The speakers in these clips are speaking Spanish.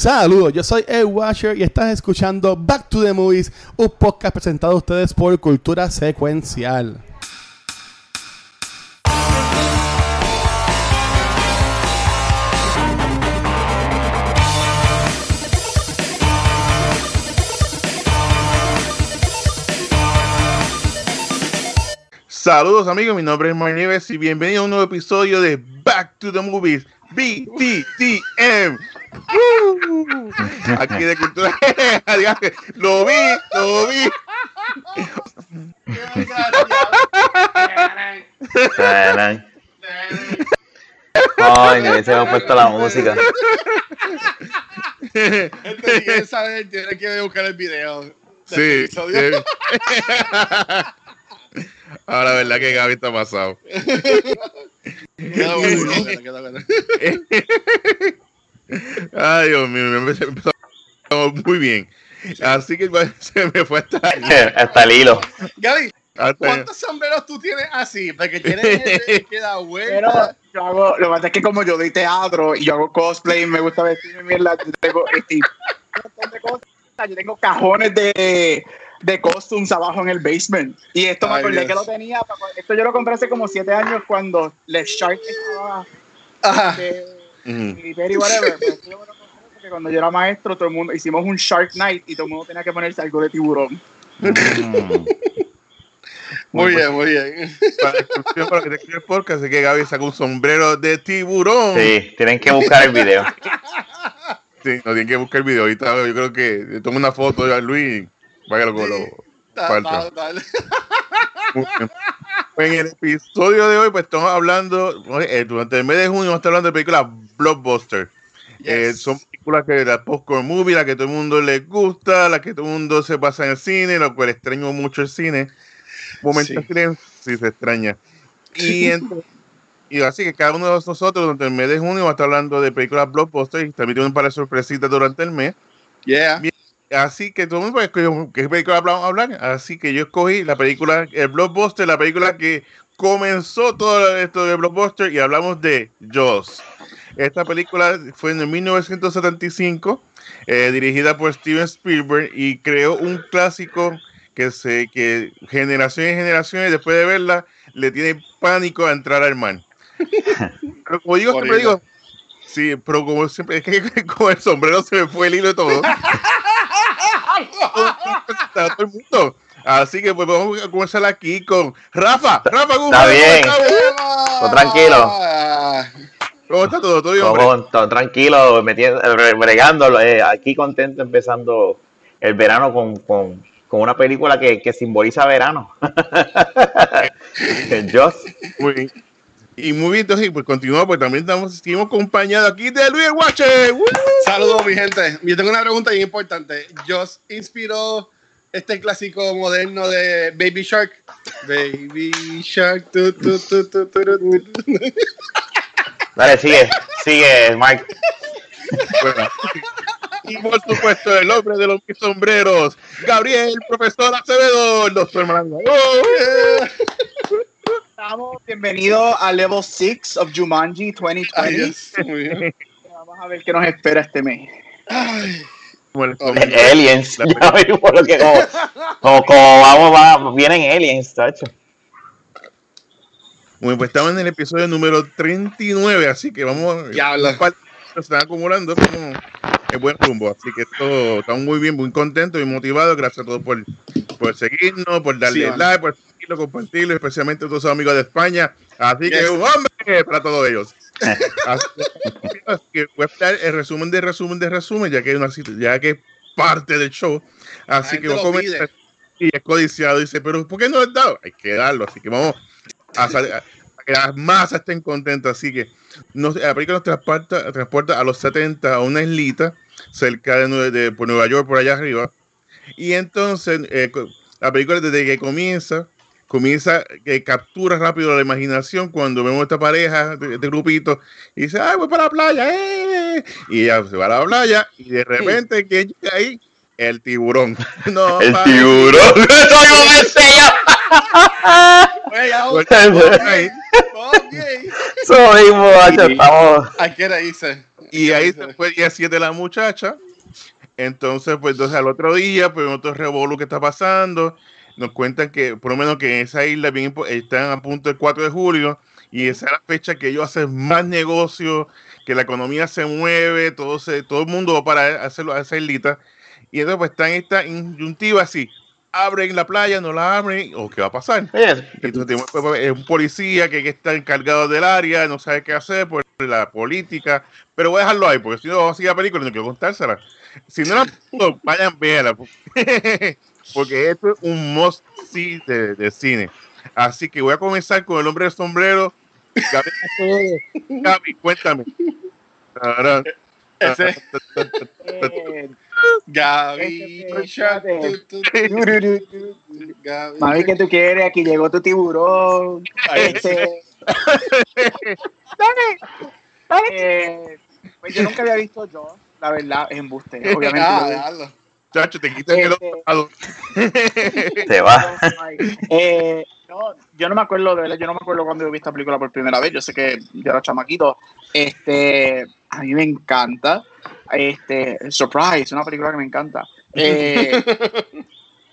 Saludos, yo soy Ed Washer y estás escuchando Back to the Movies, un podcast presentado a ustedes por Cultura Secuencial. Saludos amigos, mi nombre es Mar y bienvenido a un nuevo episodio de Back to the Movies BTTM. Uh, aquí de cultura. lo vi, lo vi. Ay, me hubiese puesto la música. Este bien sabe, tiene que buscar el video. Sí. sí. Ahora, verdad que Gaby está pasado. Queda bueno, queda bueno, queda bueno. Ay, Dios mío, me empezó empezó muy bien. Así que se me fue hasta Hasta el hilo. Gaby, ¿cuántos sombreros tú tienes así? Porque tienes el que da Pero vuelta. yo hago, lo que pasa es que como yo doy teatro y yo hago cosplay, me gusta vestirme mierda, yo tengo, este, un montón de cosas. yo tengo cajones de, de costumes abajo en el basement. Y esto me Ay, acordé Dios. que lo tenía, esto yo lo compré hace como siete años cuando Les Shark estaba Ajá. de Ujú. military, whatever. Pero esto yo me lo compré porque cuando yo era maestro, todo el mundo, hicimos un Shark Night y todo el mundo tenía que ponerse algo de tiburón. Mm. Muy bien, muy bien. Para que te el podcast, es que Gaby sacó un sombrero de tiburón. Sí, tienen que buscar el video. Sí, no tienen que buscar el video. Ahorita yo creo que tomo una foto a Luis. Vaya lo, lo, Da- Falta. da- dale. Muy bien. Pues en el episodio de hoy, pues estamos hablando, eh, durante el mes de junio, estar hablando de películas blockbuster. Eh, Yes. son películas que la popcorn movie, la que todo el mundo les gusta, la que todo el mundo se pasa en el cine, lo cual extraño mucho el cine. Momento Sí. sí se extraña. Y, ent- y así que cada uno de nosotros durante el mes de junio va a estar hablando de películas blockbuster y también tiene un par de sorpresitas durante el mes. Yeah. Así que todo el mundo qué película vamos a hablar. Así que yo escogí la película, el blockbuster, la película que comenzó todo esto de blockbuster y hablamos de Jaws. Esta película fue en el 1975, eh, dirigida por Steven Spielberg y creó un clásico que se que generaciones y generaciones después de verla le tiene pánico a entrar al mar. Pero como digo, siempre digo, sí, pero como siempre es que con el sombrero se me fue el hilo y todo. Está todo el mundo. Así que pues vamos a comenzar aquí con Rafa. Rafa, ¿cómo Está bien. ¿Cómo está? Todo tranquilo. ¿Cómo está todo? ¿Todo bien, hombre? Todo, tranquilo, metiendo, re- bregando. eh, aquí contento empezando el verano con, con, con una película que, que simboliza verano. Joss. Muy bien. Y muy bien, entonces, pues continuamos, pues también estamos, seguimos acompañados aquí de Luis Guache. Saludos, mi gente. Yo tengo una pregunta bien importante. ¿Joss inspiró este clásico moderno de Baby Shark? Baby Shark. tu, tu, tu, tu, tu, tu, tu. Dale, sigue, sigue, Mike. Bueno, y por supuesto, el hombre de los sombreros, Gabriel, profesor Acevedo, el doctor Maranga. ¡Oh! Estamos bienvenidos a Level 6 of Jumanji 2020. Ay. Muy bien. Vamos a ver qué nos espera este mes. Ay, Bueno, Ok. Aliens. La Ya vimos lo que como, como, como vamos, va, vienen aliens, tacho. Bueno, pues estamos en el episodio número 39, así que vamos. Diablo. un par de cosas Se están acumulando como el buen rumbo. Así que esto estamos muy bien, muy contentos y motivados. Gracias a todos por, por seguirnos, por darle Sí, like, por seguirlo, compartirlo, especialmente a todos los amigos de España. Así que un hombre para todos ellos. Así que voy a dar el resumen de resumen de resumen, ya que, una, ya que es parte del show. Así que voy a comenzar. Y es codiciado. Dice, pero ¿por qué no lo has dado? Hay que darlo. Así que vamos a, a- que las masas estén contentas. Así que nos, la película nos transporta, transporta a los 70 a una islita cerca de, de- por Nueva York, por allá arriba. Y entonces eh, la película desde que comienza, comienza que captura rápido la imaginación cuando vemos esta pareja, de- este grupito, y dice, ay, voy para la playa, ¡eh! y ella se va a la playa y de repente, ¿quién llega ahí? El tiburón. No, El pa- tiburón. Eso mismo, macho, estamos. Hay que reírse. Y ahí se fue día 7 de la muchacha. Entonces, pues entonces al otro día, pues otro revolú que está pasando. Nos cuentan que, por lo menos que en esa isla bien, están a punto del 4 de julio. Y esa es la fecha que ellos hacen más negocio, que la economía se mueve, todo, se, todo el mundo va para hacerlo a esa islita. Y entonces pues están esta inyuntiva así. Abren la playa, no la abren, o qué va a pasar. Entonces tenemos pues, pues, un policía que, que está encargado del área, no sabe qué hacer por la política, pero voy a dejarlo ahí, porque si no vamos a seguir la película y no quiero contársela. Si no la vayan a verla, porque esto es un must see de, de cine. Así que voy a comenzar con el hombre del sombrero. Gaby, Gaby, cuéntame. Ese Eh, Gaby Este, Gaby Mami, que tú quieres? Aquí llegó tu tiburón. Este, eh, pues yo nunca había visto yo, la verdad, es embuste. Obviamente. Ah. Chacho, te quitan el otro lado. se va. Eh, no, yo no me acuerdo, de verdad, yo no me acuerdo cuando yo vi esta película por primera vez. Yo sé que yo era chamaquito. Este, a mí me encanta. Este, Surprise, una película que me encanta. Eh,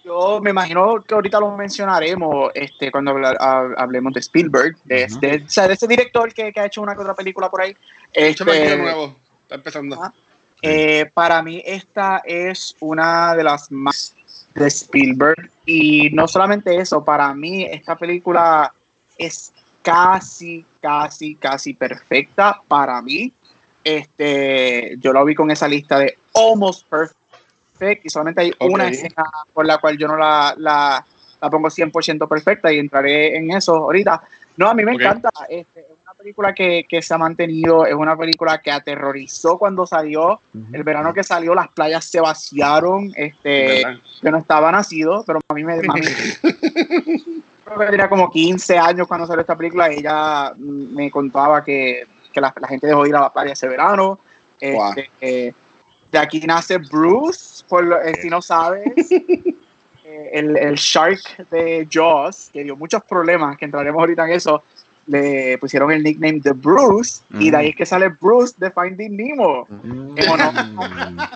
yo me imagino que ahorita lo mencionaremos este, cuando hablemos de Spielberg, de, de- o sea, de ese director que, que ha hecho una que otra película por ahí. Este, nuevo. Está empezando. Ah. Eh, para mí esta es una de las más de Spielberg y no solamente eso, para mí esta película es casi, casi, casi perfecta para mí. Este, yo la vi con esa lista de almost perfect y solamente hay Ok. una escena por la cual yo no la, la, la pongo 100% perfecta y entraré en eso ahorita. No, a mí me Ok. encanta. Este, película que, que se ha mantenido, es una película que aterrorizó cuando salió. El verano que salió, las playas se vaciaron. Este, ¿Verdad? yo no estaba nacido, pero a mí me. a mí- creo que tenía como 15 años cuando salió esta película. y Ella me contaba que, que la, la gente dejó de ir a la playa ese verano. Wow. Este, eh, de aquí nace Bruce, por lo- eh, si no sabes. eh, el, el Shark de Jaws, que dio muchos problemas, que entraremos ahorita en eso, le pusieron el nickname de Bruce, y de ahí es que sale Bruce de Finding Nemo. Honor-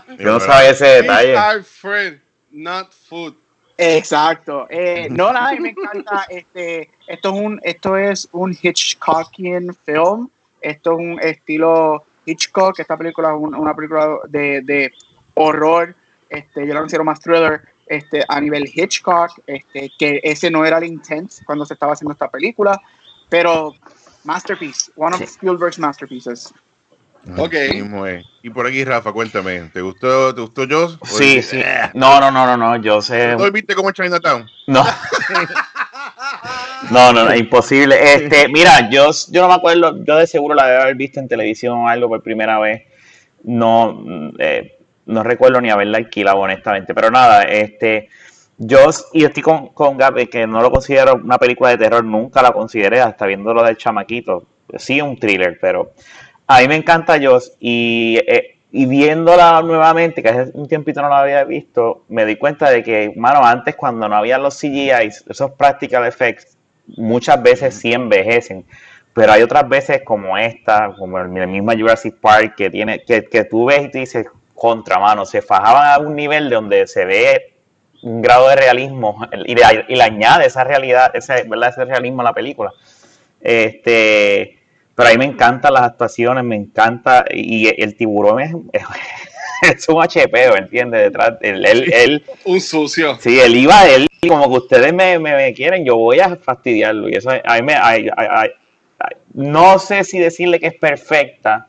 Yo no sabía ese detalle. Our friend, not food. Exacto. Eh, no, nada, me encanta. Este, esto es un, esto es un Hitchcockian film. Esto es un estilo Hitchcock. Esta película es un- una película de, de horror. Este, yo la considero más thriller. Este, a nivel Hitchcock, este, que ese no era el intent cuando se estaba haciendo esta película, pero masterpiece, one of Sí. Spielberg's masterpieces. Ok. Y por aquí, Rafa, cuéntame. ¿Te gustó, te gustó Joss? ¿O Sí, sí. No, no, no, no, no. Yo sé. ¿No viste como Chinatown? No. No, no, no, imposible. Este, mira, yo, yo no me acuerdo, yo de seguro la debo haber visto en televisión o algo por primera vez. No, eh, no recuerdo ni haberla alquilado, honestamente. Pero nada, este, yo, y estoy con, con Gab, eh, que no lo considero una película de terror, nunca la consideré hasta viéndolo del chamaquito. Sí, un thriller, pero a mí me encanta Joss y, eh, y viéndola nuevamente, que hace un tiempito no la había visto, me di cuenta de que, mano, antes cuando no había los CGI, esos practical effects, muchas veces sí envejecen, pero hay otras veces como esta, como la misma Jurassic Park, que tiene, que, que tú ves y te dices, contra mano, se fajaban a un nivel de donde se ve un grado de realismo y le, y le añade esa realidad, ese, ¿verdad? ese realismo a la película. Este, pero a mí me encantan las actuaciones, me encanta, y el tiburón es, es un HP, ¿entiendes? Detrás, él, él, él, Un sucio. sí, él iba, él, como que ustedes me, me, me quieren, yo voy a fastidiarlo, y eso a mí me, ay, ay, no sé si decirle que es perfecta,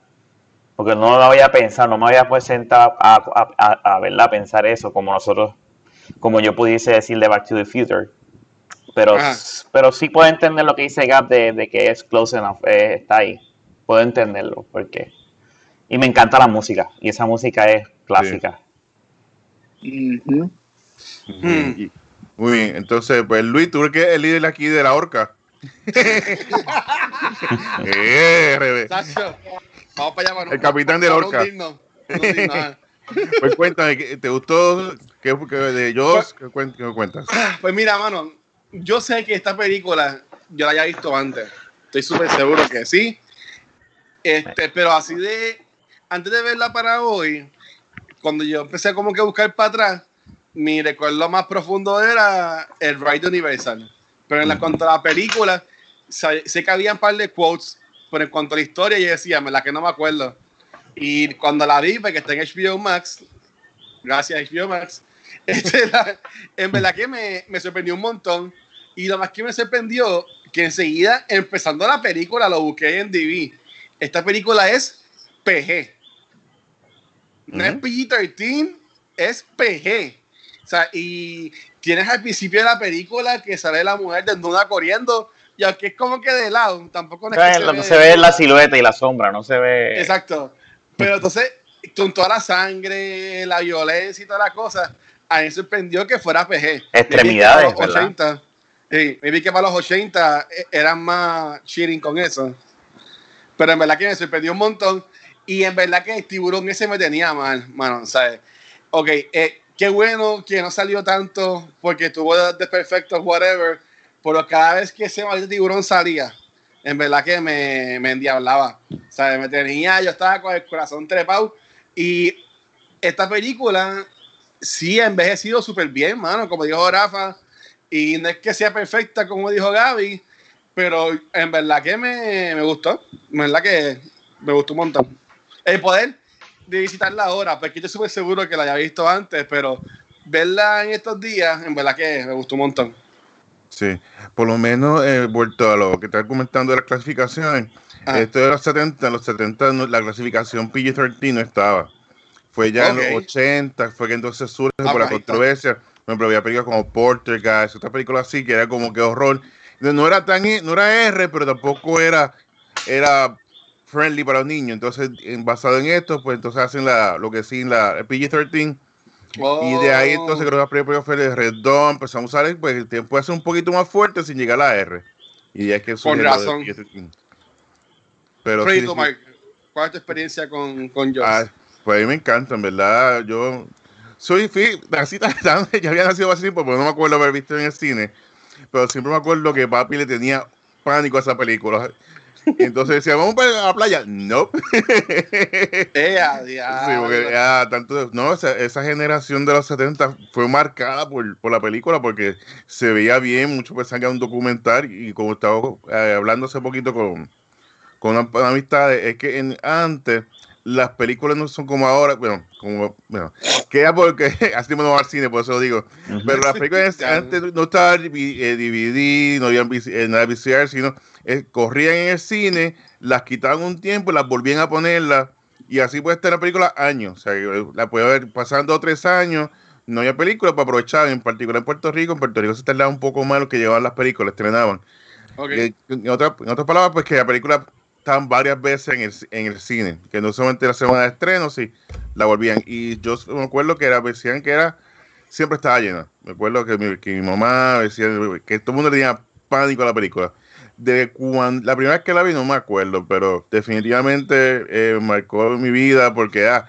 porque no lo voy a pensar, no me voy a poder sentar a, a, a, a, a pensar eso, como nosotros, como yo pudiese decir de Back to the Future. Pero, Ajá. pero sí puedo entender lo que dice Gap de, de que es close enough, eh, está ahí. Puedo entenderlo, porque. Y me encanta la música, y esa música es clásica. Ujú. Mm. Muy bien, entonces, pues Luis, tú eres que es el líder aquí de la horca. Eh. Sacho, Vamos para allá, mano. El capitán de la Vamos horca. a hundirnos, ah. Pues cuéntame, ¿qué- ¿te gustó qué, qué de Joss? ¿Qué, qué me cuentas? Pues mira, mano, yo sé que esta película yo la haya visto antes. Estoy súper seguro que sí. Este, pero así de antes de verla para hoy, cuando yo empecé como que a buscar para atrás, mi recuerdo más profundo era el Ride Universal. Pero en la, cuanto a la película, sé, sé que había un par de quotes, pero en cuanto a la historia, yo decía, la que no me acuerdo. Y cuando la vi, porque está en HBO Max, gracias HBO Max, este, la- en verdad que me, me sorprendió un montón. Y lo más que me sorprendió, que enseguida, empezando la película, lo busqué en DV. Esta película es PG. No es Ujú. PG-13, es PG. O sea, y tienes al principio de la película que sale la mujer desnuda corriendo, y aunque es como que de lado, tampoco no es que Lo que se ve la silueta y la sombra, no se ve. Exacto. Pero entonces, con toda la sangre, la violencia y toda la cosa, a mí sorprendió que fuera PG. Extremidades, Me vi que para los ¿verdad? 80, sí, me vi que para los 80 eh, eran más cheating con eso. Pero en verdad que me sorprendió un montón. Y en verdad que el tiburón ese me tenía mal, mano, ¿sabes? Ok, eh, qué bueno que no salió tanto porque tuvo desperfectos, whatever. Pero cada vez que ese maldito tiburón salía, en verdad que me, me endiablaba. ¿Sabes? Me tenía, yo estaba con el corazón trepado. Y esta película sí ha envejecido súper bien, mano, como dijo Rafa. Y no es que sea perfecta, como dijo Gaby, pero en verdad que me, me gustó. En verdad que me gustó un montón. El poder de visitarla ahora, porque yo estoy súper seguro que la había visto antes, pero verla en estos días, en verdad que me gustó un montón. Sí, por lo menos eh, vuelto a lo que estás comentando de las clasificaciones, ah. esto de los 70, los 70 la clasificación PG-13 no estaba. Fue ya en los 80, fue que entonces surge ah, por la pues, controversia. Por ejemplo, había películas como Poltergeist, otras películas así, que era como que horror. No era tan e, no era R, pero tampoco era, era friendly para los niños. Entonces, basado en esto, pues entonces hacen la, lo que sí, la PG-13 Oh. Y de ahí oh. entonces creo que la fue el Redón, empezamos a usar, pues el tiempo hace un poquito más fuerte sin llegar a la R. Y ya es que Con razón. De... Mm. Pero Freddy, sí, ¿cuál es tu experiencia con, con Joss? Ah, pues a mí me encanta, en verdad. Yo soy así tan, ya había nacido hace tiempo, pero no me acuerdo haber visto en el cine. Pero siempre me acuerdo que papi le tenía pánico a esa película. Entonces decía, vamos para la playa. No. Sí, porque tanto, no, esa, esa generación de los 70 fue marcada por, por la película porque se veía bien, muchos pensaban que era un documental y como estaba eh, hablando hace poquito con, con una, una amistad, es que en, antes las películas no son como ahora, bueno, como, bueno, que era porque así no va al cine, por eso lo digo, pero las películas antes no estaba eh, DVD, no había eh, nada VCR, sino eh, corrían en el cine, las quitaban un tiempo las volvían a ponerlas y así puede estar la película años. O sea, la puede ver pasando tres años, no había película para aprovechar, en particular en Puerto Rico. En Puerto Rico se tardaba un poco más lo que llevaban las películas, estrenaban. Eh, En, otra- en otras palabras, pues que la película estaban varias veces en el, en el cine, que no solamente la semana de estreno, sí, la volvían. Y yo me acuerdo que era, decían que era, siempre estaba llena. Me acuerdo que mi, que mi mamá decía que todo el mundo le tenía pánico a la película. De cuando, la primera vez que la vi no me acuerdo, pero definitivamente eh, marcó mi vida porque ah,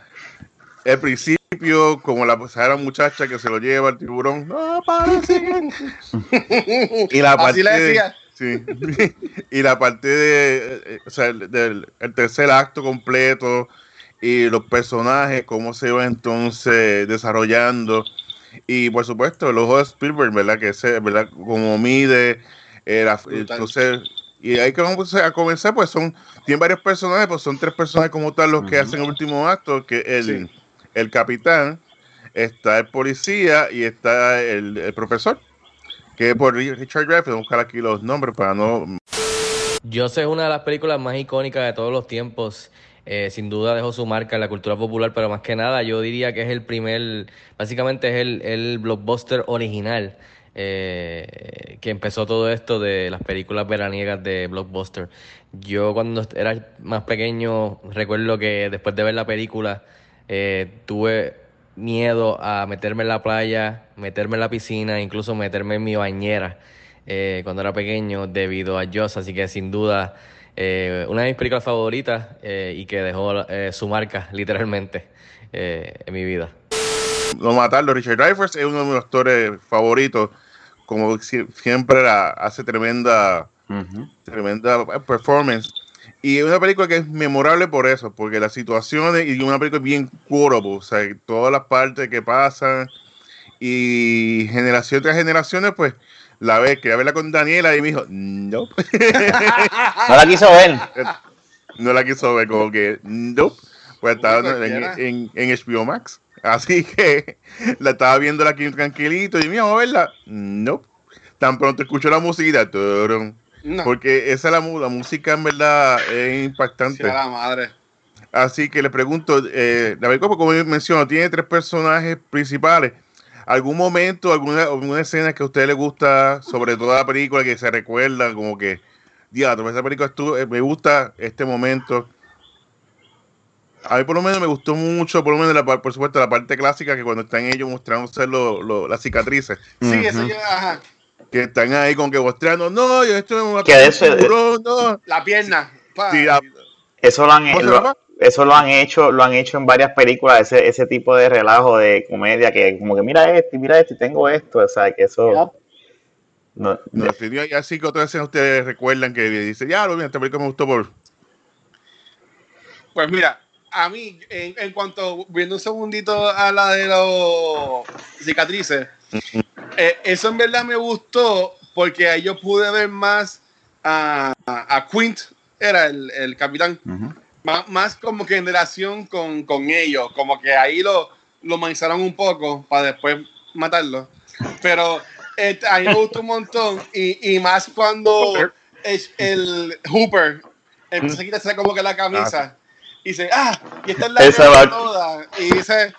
el principio, como la la muchacha que se lo lleva el tiburón, no parece que-". y la Así decía. Sí. y la parte de, eh, o sea, el- del el tercer acto completo y los personajes, cómo se va entonces desarrollando. Y por supuesto, el ojo de Spielberg, ¿verdad? Que ese, ¿verdad? Como mide, era, Brutal. entonces, y ahí que vamos a comenzar, pues son, tiene varios personajes, pues son tres personajes como tal los que hacen el último acto, que el, Sí. el capitán, está el policía y está el, el profesor, que por Richard a buscar aquí los nombres para no Yo sé es una de las películas más icónicas de todos los tiempos. Eh, sin duda dejó su marca en la cultura popular, pero más que nada yo diría que es el primer, básicamente es el, el blockbuster original eh, que empezó todo esto de las películas veraniegas de blockbuster. Yo cuando era más pequeño recuerdo que después de ver la película eh, tuve miedo a meterme en la playa, meterme en la piscina, incluso meterme en mi bañera eh, cuando era pequeño debido a Joss, así que sin duda eh, una de mis películas favoritas eh, y que dejó eh, su marca literalmente eh, en mi vida. no matarlo. Richard Dreyfuss es uno de mis actores favoritos. Como si- siempre la- hace tremenda, tremenda performance. Y es una película que es memorable por eso, porque las situaciones y una película bien quotable, o sea, todas las partes que pasan y generación tras generaciones, pues la ves, quería verla con Daniela y me dijo, no, No la quiso ver. no la quiso ver, como que, no, pues estaba en, en, en HBO Max. Así que la estaba viendo aquí tranquilito y mira, vamos a verla. No, tan pronto escucho la turun, No, porque esa es la, mu- la música en verdad es impactante. sea la madre. Así que le pregunto, eh, la película, como yo menciono, tiene tres personajes principales. ¿Algún momento, alguna, alguna escena que a usted le gusta, sobre toda la película, que se recuerda como que, diablo, esa película estuvo, eh, me gusta este momento? A mí por lo menos me gustó mucho, por lo menos, la, por supuesto, la parte clásica, que cuando están ellos mostrándose lo- lo- las cicatrices, Sí, eso yo, ajá. que están ahí con que mostrando, no, yo esto eso- tiburón, no. La pierna. pa. Sí, la- Eso lo han, ¿Cómo se lo-? Eso lo han hecho, lo han hecho en varias películas, ese, ese tipo de relajo de comedia que como que mira esto mira esto y tengo esto, o sea que eso no, No, sí, y así que otras escenas ustedes recuerdan que dice, ya, lo mira, esta película me gustó por. Pues mira, a mí, en, en cuanto, viendo un segundito a la de los cicatrices, eh, eso en verdad me gustó porque ahí yo pude ver más a, a, a Quint, era el, el capitán. Más, más como que en relación con, con ellos, como que ahí lo, lo manizaron un poco para después matarlo. Pero eh, a mí me gustó un montón y, y más cuando es el Hooper empieza a quitarse como que la camisa y dice, ah, y esta es la Esa va- toda. Y dice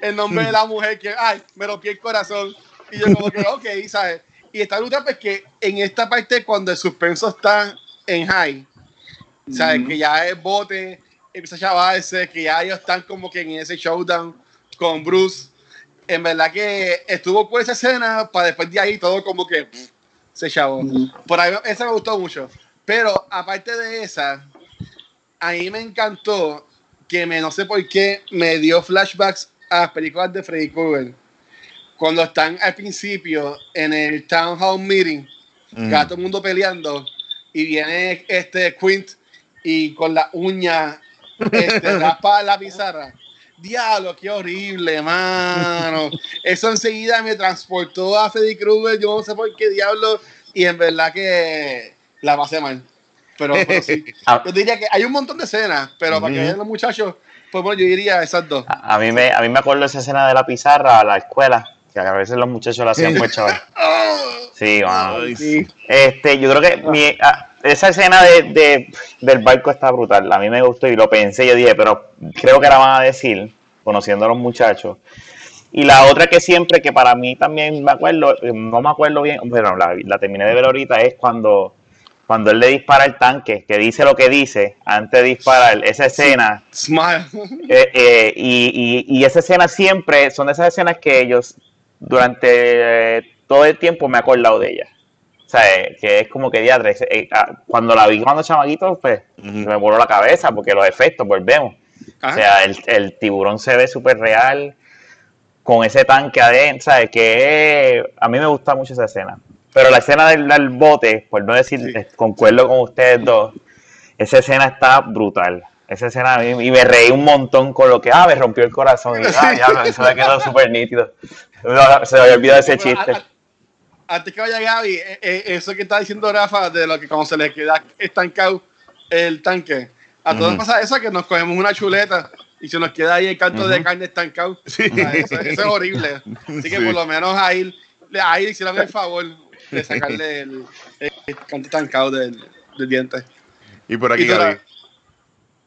el nombre de la mujer que, ay, me rompí el corazón. Y yo como que, ok, ¿sabes? Y está brutal pues que en esta parte cuando el suspenso está en high, ¿sabes? Ujú. Que ya es bote, empieza a chavarse, que ya ellos están como que en ese showdown con Bruce. En verdad que estuvo por esa escena para después de ahí todo como que pff, se chavó. Ujú. Por ahí esa me gustó mucho. Pero aparte de esa, a mí me encantó que me, no sé por qué, me dio flashbacks a las películas de Freddy Krueger. Cuando están al principio en el Town Hall Meeting, Mm. que está todo el mundo peleando, y viene este Quint y con la uña este, raspa la pizarra. Diablo, qué horrible, mano. Eso enseguida me transportó a Freddy Krueger, yo no sé por qué diablo, y en verdad que la pasé mal. Pero, pero sí. A, Yo diría que hay un montón de escenas, pero para que vean los muchachos, pues bueno, yo diría esas dos. a mí me, a mí me acuerdo esa escena de la pizarra a la escuela, que a veces los muchachos la hacían pues chaval. Sí, mano. Este, yo creo que mi- ah, esa escena de, de- del barco está brutal. A mí me gustó y lo pensé. Yo dije, pero creo que la van a decir, conociendo a los muchachos. Y la otra que siempre, que para mí también me acuerdo, no me acuerdo bien, pero la, la terminé de ver ahorita, es cuando, cuando él le dispara el tanque, que dice lo que dice antes de disparar. Esa escena. Smile. Eh, eh, y, y- y esa escena siempre son de esas escenas que ellos durante eh, todo el tiempo me he acordado de ella. O sea, eh, que es como que diadre. eh, ah, cuando la vi cuando chamaquito, pues Ujú. me voló la cabeza porque los efectos, volvemos. O Ajá. sea, el, el tiburón se ve súper real con ese tanque adentro, ¿sabes? Que eh, a mí me gusta mucho esa escena. Pero la escena del, del bote, por no decir, Sí. eh, concuerdo con ustedes dos, esa escena está brutal. Esa escena a mí, y me reí un montón con lo que, ah, me rompió el corazón. Y, ah, ya, eso me quedó súper nítido. No, se me había olvidado ese chiste. Antes que vaya Gaby, eh, eh, eso que está diciendo Rafa, de lo que cuando se le queda estancado el tanque, a todos Ujú. pasa eso que nos cogemos una chuleta y se nos queda ahí el canto de carne estancado. Sí. O sea, Eso, eso es horrible. Así que Sí. por lo menos a él, a él hicieron el favor de sacarle el, el canto estancado del, del diente. Y por aquí, Y Gaby.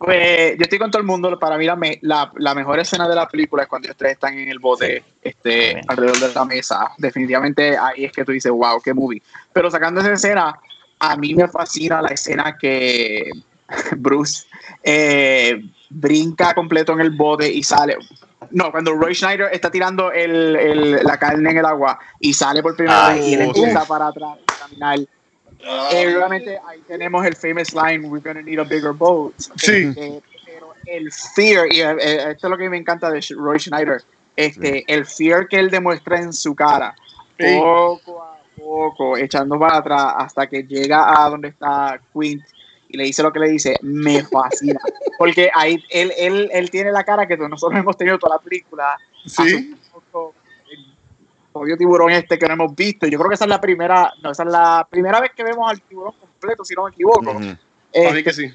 Pues yo estoy con todo el mundo. Para mí la, me- la, la mejor escena de la película es cuando ellos tres están en el bote este, Sí. alrededor de la mesa. Definitivamente ahí es que tú dices, wow, qué movie. Pero sacando esa escena, a mí me fascina la escena que Bruce eh, brinca completo en el bote y sale. No, cuando Roy Schneider está tirando el, el- la carne en el agua y sale por primera Ah, vez y él empieza para atrás a caminar. Eh, obviamente ahí tenemos el famous line, we're gonna need a bigger boat. Sí. Este, pero el fear, y eh, eh, esto es lo que me encanta de Roy Schneider, este, el fear que él demuestra en su cara, Sí. poco a poco, echando para atrás hasta que llega a donde está Quint y y le dice lo que le dice, me fascina. Porque ahí él, él, él tiene la cara que nosotros hemos tenido toda la película. Sí. El obvio tiburón este que no hemos visto. Yo creo que esa es la primera, no, esa es la primera vez que vemos al tiburón completo, si no me equivoco. Para mí Este, que sí.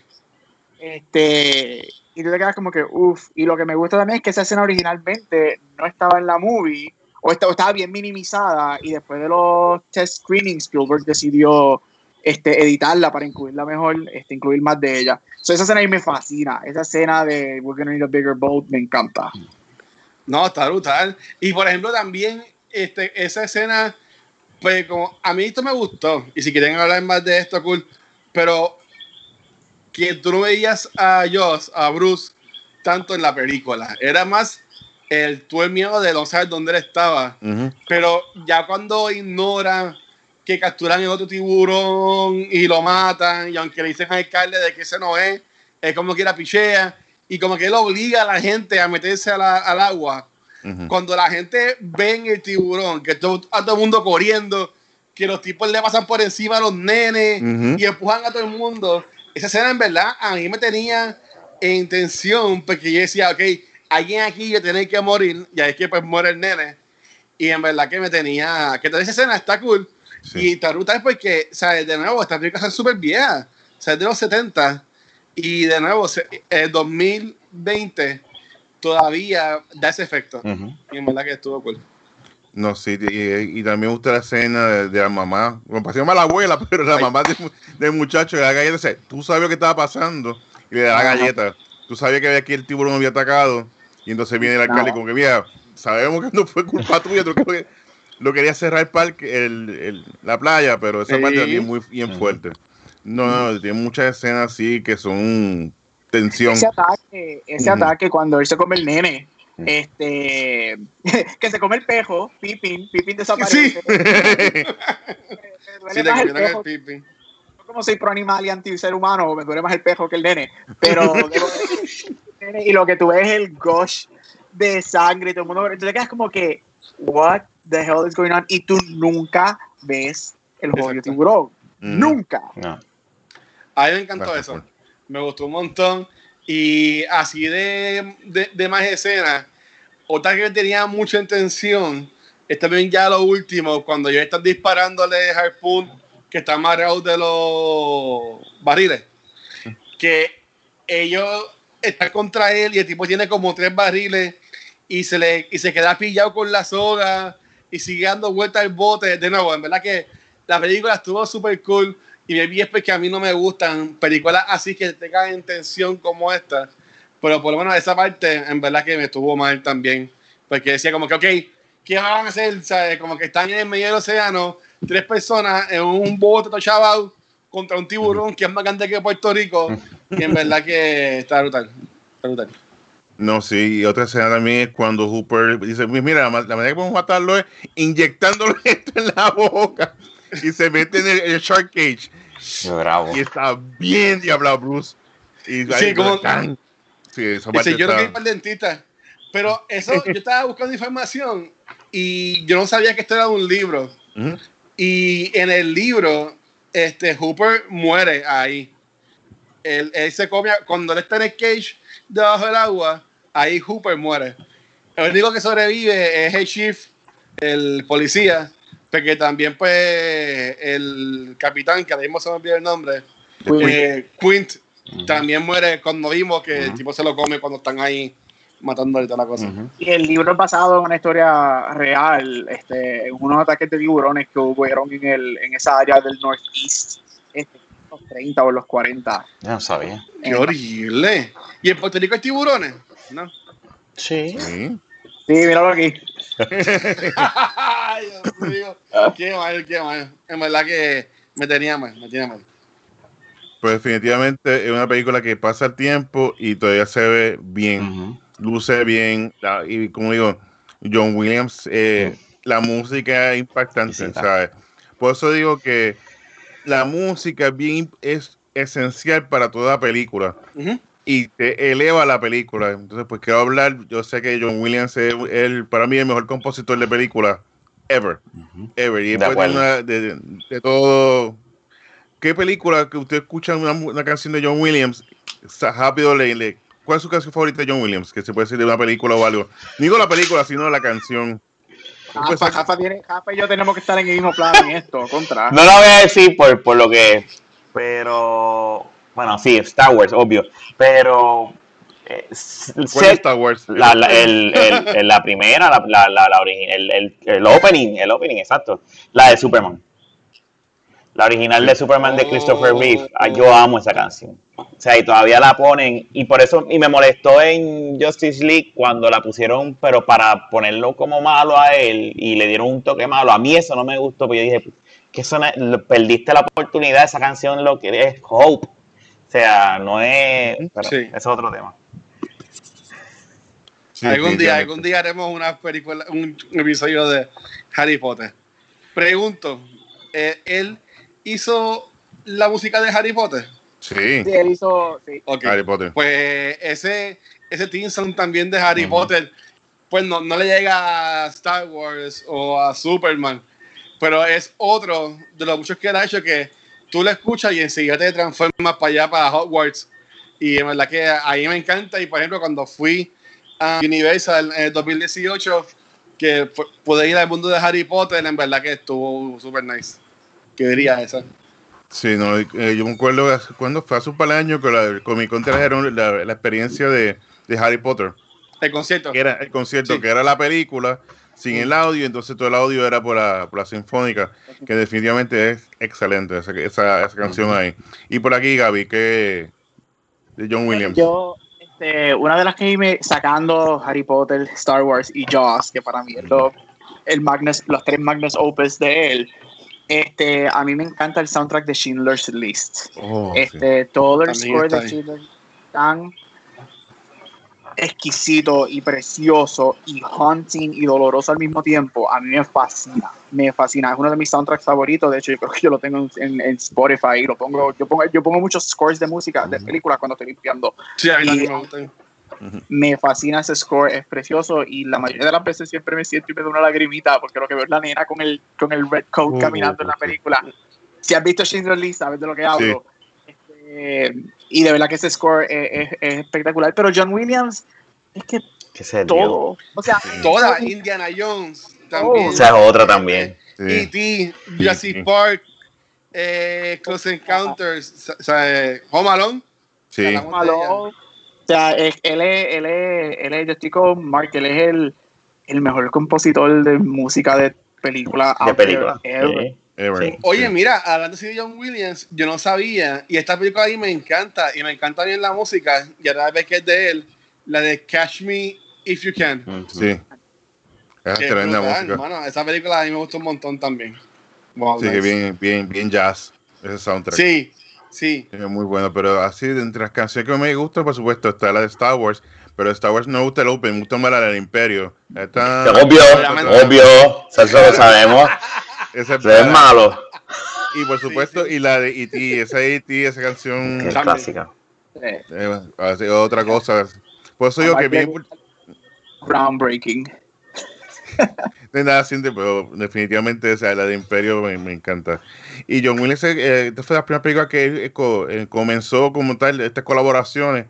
este, y tú te quedas como que, uff. Y lo que me gusta también es que esa escena originalmente no estaba en la movie, o estaba bien minimizada, y después de los test screenings, Spielberg decidió este, editarla para incluirla mejor, este, incluir más de ella. So, esa escena ahí me fascina. Esa escena de We're gonna need a bigger boat me encanta. No, está brutal. Y por ejemplo, también este, esa escena, pues como a mí esto me gustó. Y si quieren hablar más de esto, cool. Pero que tú no veías a Joss, a Bruce, tanto en la película. Era más el el miedo de no saber dónde él estaba. Pero ya cuando ignora que capturan el otro tiburón y lo matan, y aunque le dicen al alcalde de que ese no es, es como que la pichea, y como que él obliga a la gente a meterse a la- al agua. Cuando la gente ve en el tiburón, que todo, a todo el mundo corriendo, que los tipos le pasan por encima a los nenes Ujú. y empujan a todo el mundo, esa escena en verdad a mí me tenía en tensión, porque yo decía, ok, alguien aquí a tener que morir, y ahí es que pues muere el nene. Y en verdad que me tenía, que toda esa escena está cool. Sí. Y está brutal es porque, o sea, de nuevo, esta película es súper vieja, o sea, es de los 70. Y de nuevo, el 2020 todavía da ese efecto. Ujú. Y en verdad que estuvo cool. No, sí, y, y también me gusta la escena de, de la mamá. Bueno, pasó más la abuela, pero la Ay. mamá del, mu- del muchacho que da galleta. dice, Tú sabes lo que estaba pasando. Y le da la galleta. Tú sabías que había aquí el tiburón había atacado. Y entonces viene el alcalde Ajá. como que, mira, sabemos que no fue culpa tuya. Tú que lo quería cerrar el parque, el, el- la playa, pero esa Sí. parte también es muy bien fuerte. No, no, tiene muchas escenas así que son tensión. Ese ataque, ese Ujú. ataque cuando él se come el nene, este, que se come el pejo, Pippin, Pippin Sí, desaparece. Duele sí, le el. Yo como soy pro animal y anti ser humano, me duele más el pejo que el nene. Pero y lo que tú ves es el gush de sangre y todo el mundo. Tú te quedas como que, what the hell is going on? Y tú nunca ves el jodido Exacto. tiburón. Mm. Nunca. No. A mí me encantó eso. Me gustó un montón. Y así de, de, más escenas, otra que tenía mucha intención, es también ya lo último, cuando ellos están disparándole Harpoon, que está amarrado de los barriles, que ellos están contra él y el tipo tiene como tres barriles y se, le, y se queda pillado con la soga y sigue dando vueltas al bote. De nuevo, en verdad que la película estuvo súper cool y vi es porque a mí no me gustan películas así que tengan en tensión como esta. Pero por lo menos esa parte, en verdad que me estuvo mal también. Porque decía como que, ok, ¿qué van a hacer? ¿Sabes? Como que están en el medio del océano, tres personas en un bote chaval contra un tiburón que es más grande que Puerto Rico. Y en verdad que está brutal. Está brutal. No, sí, y otra escena también es cuando Hooper dice, mira, la, ma- la manera que podemos matarlo es inyectándole esto en la boca y se mete en el, el Shark Cage Bravo. y está bien diablado Bruce. Y Sí, ahí, como- ¡tan! Sí, yo no quiero ir para el dentista. Pero eso, yo estaba buscando información y yo no sabía que esto era un libro. Ujú. Y en el libro, este Hooper muere ahí. Él, él se come, cuando él está en el cage debajo del agua, ahí Hooper muere. El único que sobrevive es el chief, el policía, porque también pues el capitán, que ahora mismo se me olvidó el nombre, Quint. eh, Quint, también muere cuando vimos que el tipo se lo come cuando están ahí matando y toda la cosa. Y el libro es basado en una historia real, este, en unos ataques de tiburones que hubieron en, el, en esa área del Northeast, este, en los 30 o en los 40. Ya no sabía. Qué horrible. ¿Y en Puerto Rico hay tiburones? No. Sí. Sí. Sí, míralo aquí. Ay, Dios mío. Qué mal, qué mal. En verdad que me tenía mal, me tenía mal. Pues definitivamente es una película que pasa el tiempo y todavía se ve bien, Ujú. luce bien. la- y como digo, John Williams, eh, la música es impactante, Sí, sí. ¿sabes? Por eso digo que la música es bien es esencial para toda película Ujú. Y te eleva la película. Entonces, pues quiero hablar, yo sé que John Williams es el, para mí el mejor compositor de película ever, ever. Y De después de, una- de- de todo, ¿qué película que usted escucha una, una canción de John Williams, rápido le, le- ¿cuál es su canción favorita de John Williams? Que se puede decir de una película o algo. No digo la película, sino la canción. Pues, Jafa, Jafa tiene- Jafa y yo tenemos que estar en el mismo plano en esto, contra. No lo voy a decir por, por lo que. Pero. Bueno, sí, Star Wars, obvio. Pero. eh, s- ¿Cuál sé- es Star Wars? la, la- el- el- el- la primera, la, la, el, opening, el opening, exacto. La de Superman. La original de Superman de Christopher Reeve. Yo amo esa canción. O sea, y todavía la ponen. Y por eso, y me molestó en Justice League cuando la pusieron, pero para ponerlo como malo a él y le dieron un toque malo. A mí eso no me gustó, porque yo dije que eso no- perdiste la oportunidad. Esa canción lo que es Hope. O sea, no es. Pero Sí. ese es otro tema. Sí, algún día, algún día haremos una película, un episodio de Harry Potter. Pregunto, eh, ¿él hizo la música de Harry Potter? Sí, Sí, él hizo. Sí. Harry Potter. Pues ese, ese team song también de Harry. Potter, pues no, no le llega a Star Wars o a Superman, pero es otro de los muchos que él ha hecho que tú lo escuchas y enseguida te transformas para allá, para Hogwarts. Y en verdad que ahí me encanta. Y por ejemplo, cuando fui a Universal en el 2018, que pude ir al mundo de Harry Potter, en verdad que estuvo súper nice. ¿Qué diría esa? Sí, no, eh, yo me acuerdo cuando fue hace un par de años que la Comic Con trajeron la, la experiencia de, de Harry Potter, El concierto. era el concierto, Sí. que era la película sin el audio, entonces todo el audio era por la, por la sinfónica, que definitivamente es excelente esa, esa, esa canción ahí. Y por aquí, Gaby, que de John Williams. Yo, este, una de las que me sacando Harry Potter, Star Wars y Jaws, que para mí es lo- el Magnus, los tres Magnus Opus de él. Este, a mí me encanta el soundtrack de Schindler's List. Oh, sí. este, todo el También score de. Schindler's tan exquisito y precioso y haunting y doloroso al mismo tiempo, a mí me fascina, me fascina, es uno de mis soundtracks favoritos, de hecho yo creo que yo lo tengo en, en- en Spotify, lo pongo, yo pongo, yo pongo muchos scores de música, de películas cuando estoy limpiando, Sí, a mí Y- también me fascina ese score, es precioso y la mayoría de las veces siempre me siento y me da una lagrimita porque lo que veo es la nena con el, con el red coat Uh, caminando en la película. Si has visto Schindler's List, sabes de lo que hablo. Este, y de verdad que ese score es, es- es espectacular. Pero John Williams, es que todo, o sea, Toda Indiana Jones también. Oh. Esa es otra también. Sí. E.T., Jurassic sí. Park, eh, Close Encounters, o sea, eh, Home Alone. Sí. Malo. ella. O sea, es- él, es, él, es, él es, yo estoy con Mark, él es el, el mejor compositor de música de película. De película. ever. Sí. Ever. Sí. Oye, Sí. mira, hablando así de John Williams, yo no sabía, y esta película ahí me encanta, y me encanta bien la música, y ahora ves que es de él, la de Catch Me If You Can. Sí. Es Que tremenda brutal, música. esa película a mí me gustó un montón también. Wow, Sí, que bien, bien, bien jazz. Ese soundtrack. Sí, sí. Es muy bueno, pero así de entre las canciones que me gustan, por supuesto, está la de Star Wars, pero Star Wars no me gusta el Open, me gusta más la del Imperio. Esta, Obvio, obvio, eso lo sabemos. esa Eso es malo. Y por supuesto, y la de E.T., esa E.T., esa canción, Es clásica. Eh, eh, así, otra cosa. Por eso yo que bien, groundbreaking. hay nada simple, pero definitivamente esa, la de Imperio me, me encanta. Y John Williams, eh, esta fue la primera película que eh, eh, comenzó como tal estas colaboraciones.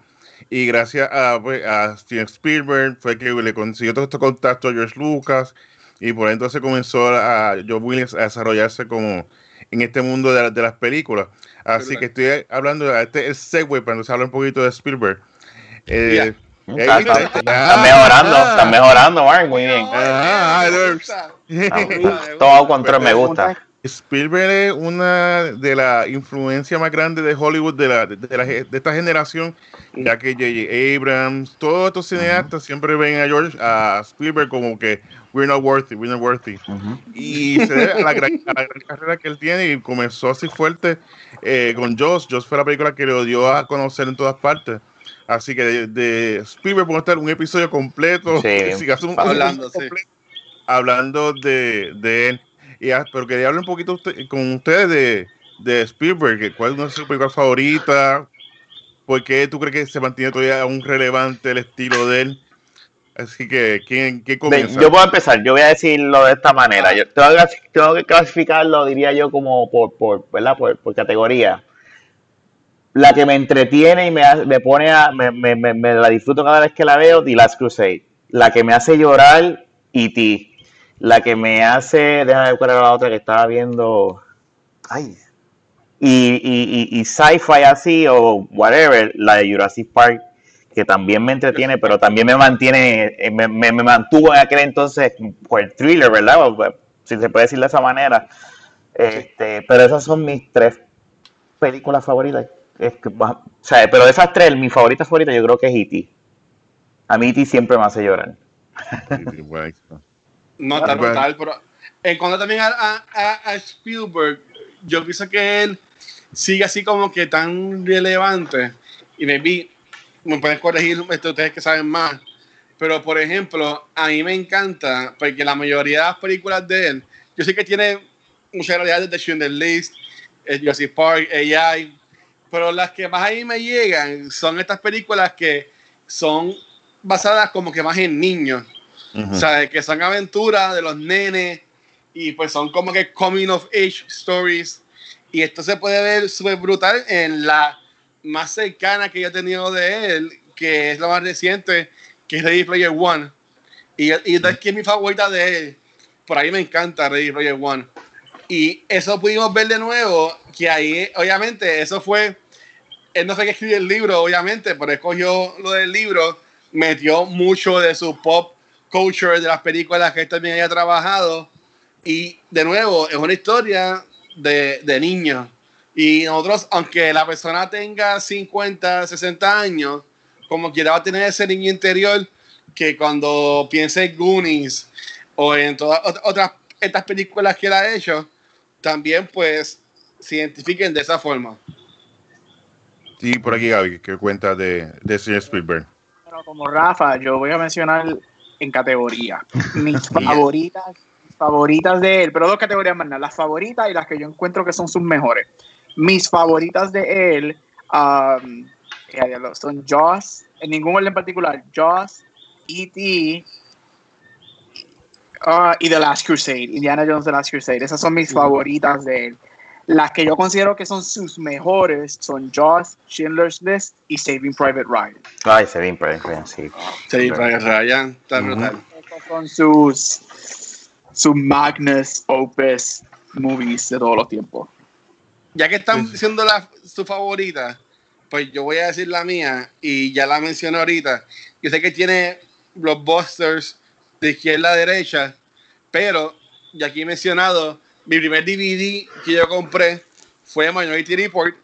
Y gracias a, pues, a Steven Spielberg fue que le consiguió todo este contacto a George Lucas. Y por ahí entonces comenzó a John Williams a desarrollarse como en este mundo de, la- de las películas. Así que estoy hablando de este es segue para entonces hablar un poquito de Spielberg. Eh, Ya. eh, Está, está- está mejorando, está mejorando, Mark, muy bien. Ah, ah, Todo control me gusta. Spielberg es una de las influencias más grandes de Hollywood de, la, de, la- de esta generación, ya que J.J. Abrams, todos estos cineastas siempre ven a George, a Spielberg como que we're not worthy, we're not worthy. Ujú. Y se debe a la, gran, a la gran carrera que él tiene y comenzó así fuerte eh, con Joss. Joss fue la película que lo dio a conocer en todas partes. Así que de, de Spielberg podemos estar un episodio completo, Sí, si un- un hablando, episodio completo, hablando de, de él. Y, ah, pero quería hablar un poquito usted- con ustedes de, de Spielberg, cuál es sus películas favoritas, por qué tú crees que se mantiene todavía aún relevante el estilo de él. Así que, ¿quién, quién comienza? Yo puedo empezar, yo voy a decirlo de esta manera. Yo tengo, que, tengo que clasificarlo, diría yo, como por, por, ¿verdad? por, por categoría. La que me entretiene y me, me pone a. Me, me- me- me la disfruto cada vez que la veo, The Last Crusade. La que me hace llorar, E.T. La que me hace. Déjame ver cuál era la otra que estaba viendo. Ay. Y, y, y, y sci-fi así o whatever, la de Jurassic Park, que también me entretiene, pero también me mantiene, eh, me, me- me mantuvo en aquel entonces por el thriller, ¿verdad? Pues, Si se puede decir de esa manera. Este, pero esas son mis tres películas favoritas. Es que, o sea, pero de esas tres, mi favorita favorita yo creo que es E.T. A mí E.T. siempre me hace llorar. No, está brutal, pero en cuanto también a, a- a- a Spielberg, yo pienso que él sigue así como que tan relevante y me vi, me pueden corregir esto, ustedes que saben más, pero por ejemplo, a mí me encanta porque la mayoría de las películas de él, yo sé que tiene muchas realidades de Schindler's List, eh, Jurassic Park, AI, pero las que más a mí me llegan son estas películas que son basadas como que más en niños. O sea, que son aventuras de los nenes y pues son como que coming of age stories. Y esto se puede ver súper brutal en la más cercana que yo he tenido de él, que es la más reciente, que es Ready Player One. Y, y es que es mi favorita de él. Por ahí me encanta Ready Player One. Y eso pudimos ver de nuevo, que ahí, obviamente, eso fue, él no fue que escribió el libro, obviamente, pero escogió lo del libro, metió mucho de su pop culture de las películas que él también haya trabajado. Y de nuevo, es una historia de, de niños. Y nosotros, aunque la persona tenga 50, 60 años, como quiera va a tener ese niño interior que cuando piense en Goonies o en todas ot- otras estas películas que él ha hecho, también pues se identifiquen de esa forma. Sí, por aquí Gaby, que cuenta de, de señor Spielberg. Bueno, como Rafa, yo voy a mencionar en categoría mis favoritas, favoritas de él, pero dos categorías más, nada, las favoritas y las que yo encuentro que son sus mejores. Mis favoritas de él um, son Jaws, en ningún orden en particular, Jaws, E.T. ah, y The Last Crusade, Indiana Jones The Last Crusade. Esas son mis favoritas de él. Las que yo considero que son sus mejores son Jaws, Schindler's List y Saving Private Ryan. Ay, se ve impresionante, sí. Sí, Ryan, está brutal. Estos son sus, sus magnus opus movies de todos los tiempos. Ya que están Sí. diciendo la, su favorita, pues yo voy a decir la mía y ya la mencioné ahorita. Yo sé que tiene blockbusters de izquierda a derecha, pero ya aquí he mencionado, mi primer DVD que yo compré fue Minority Report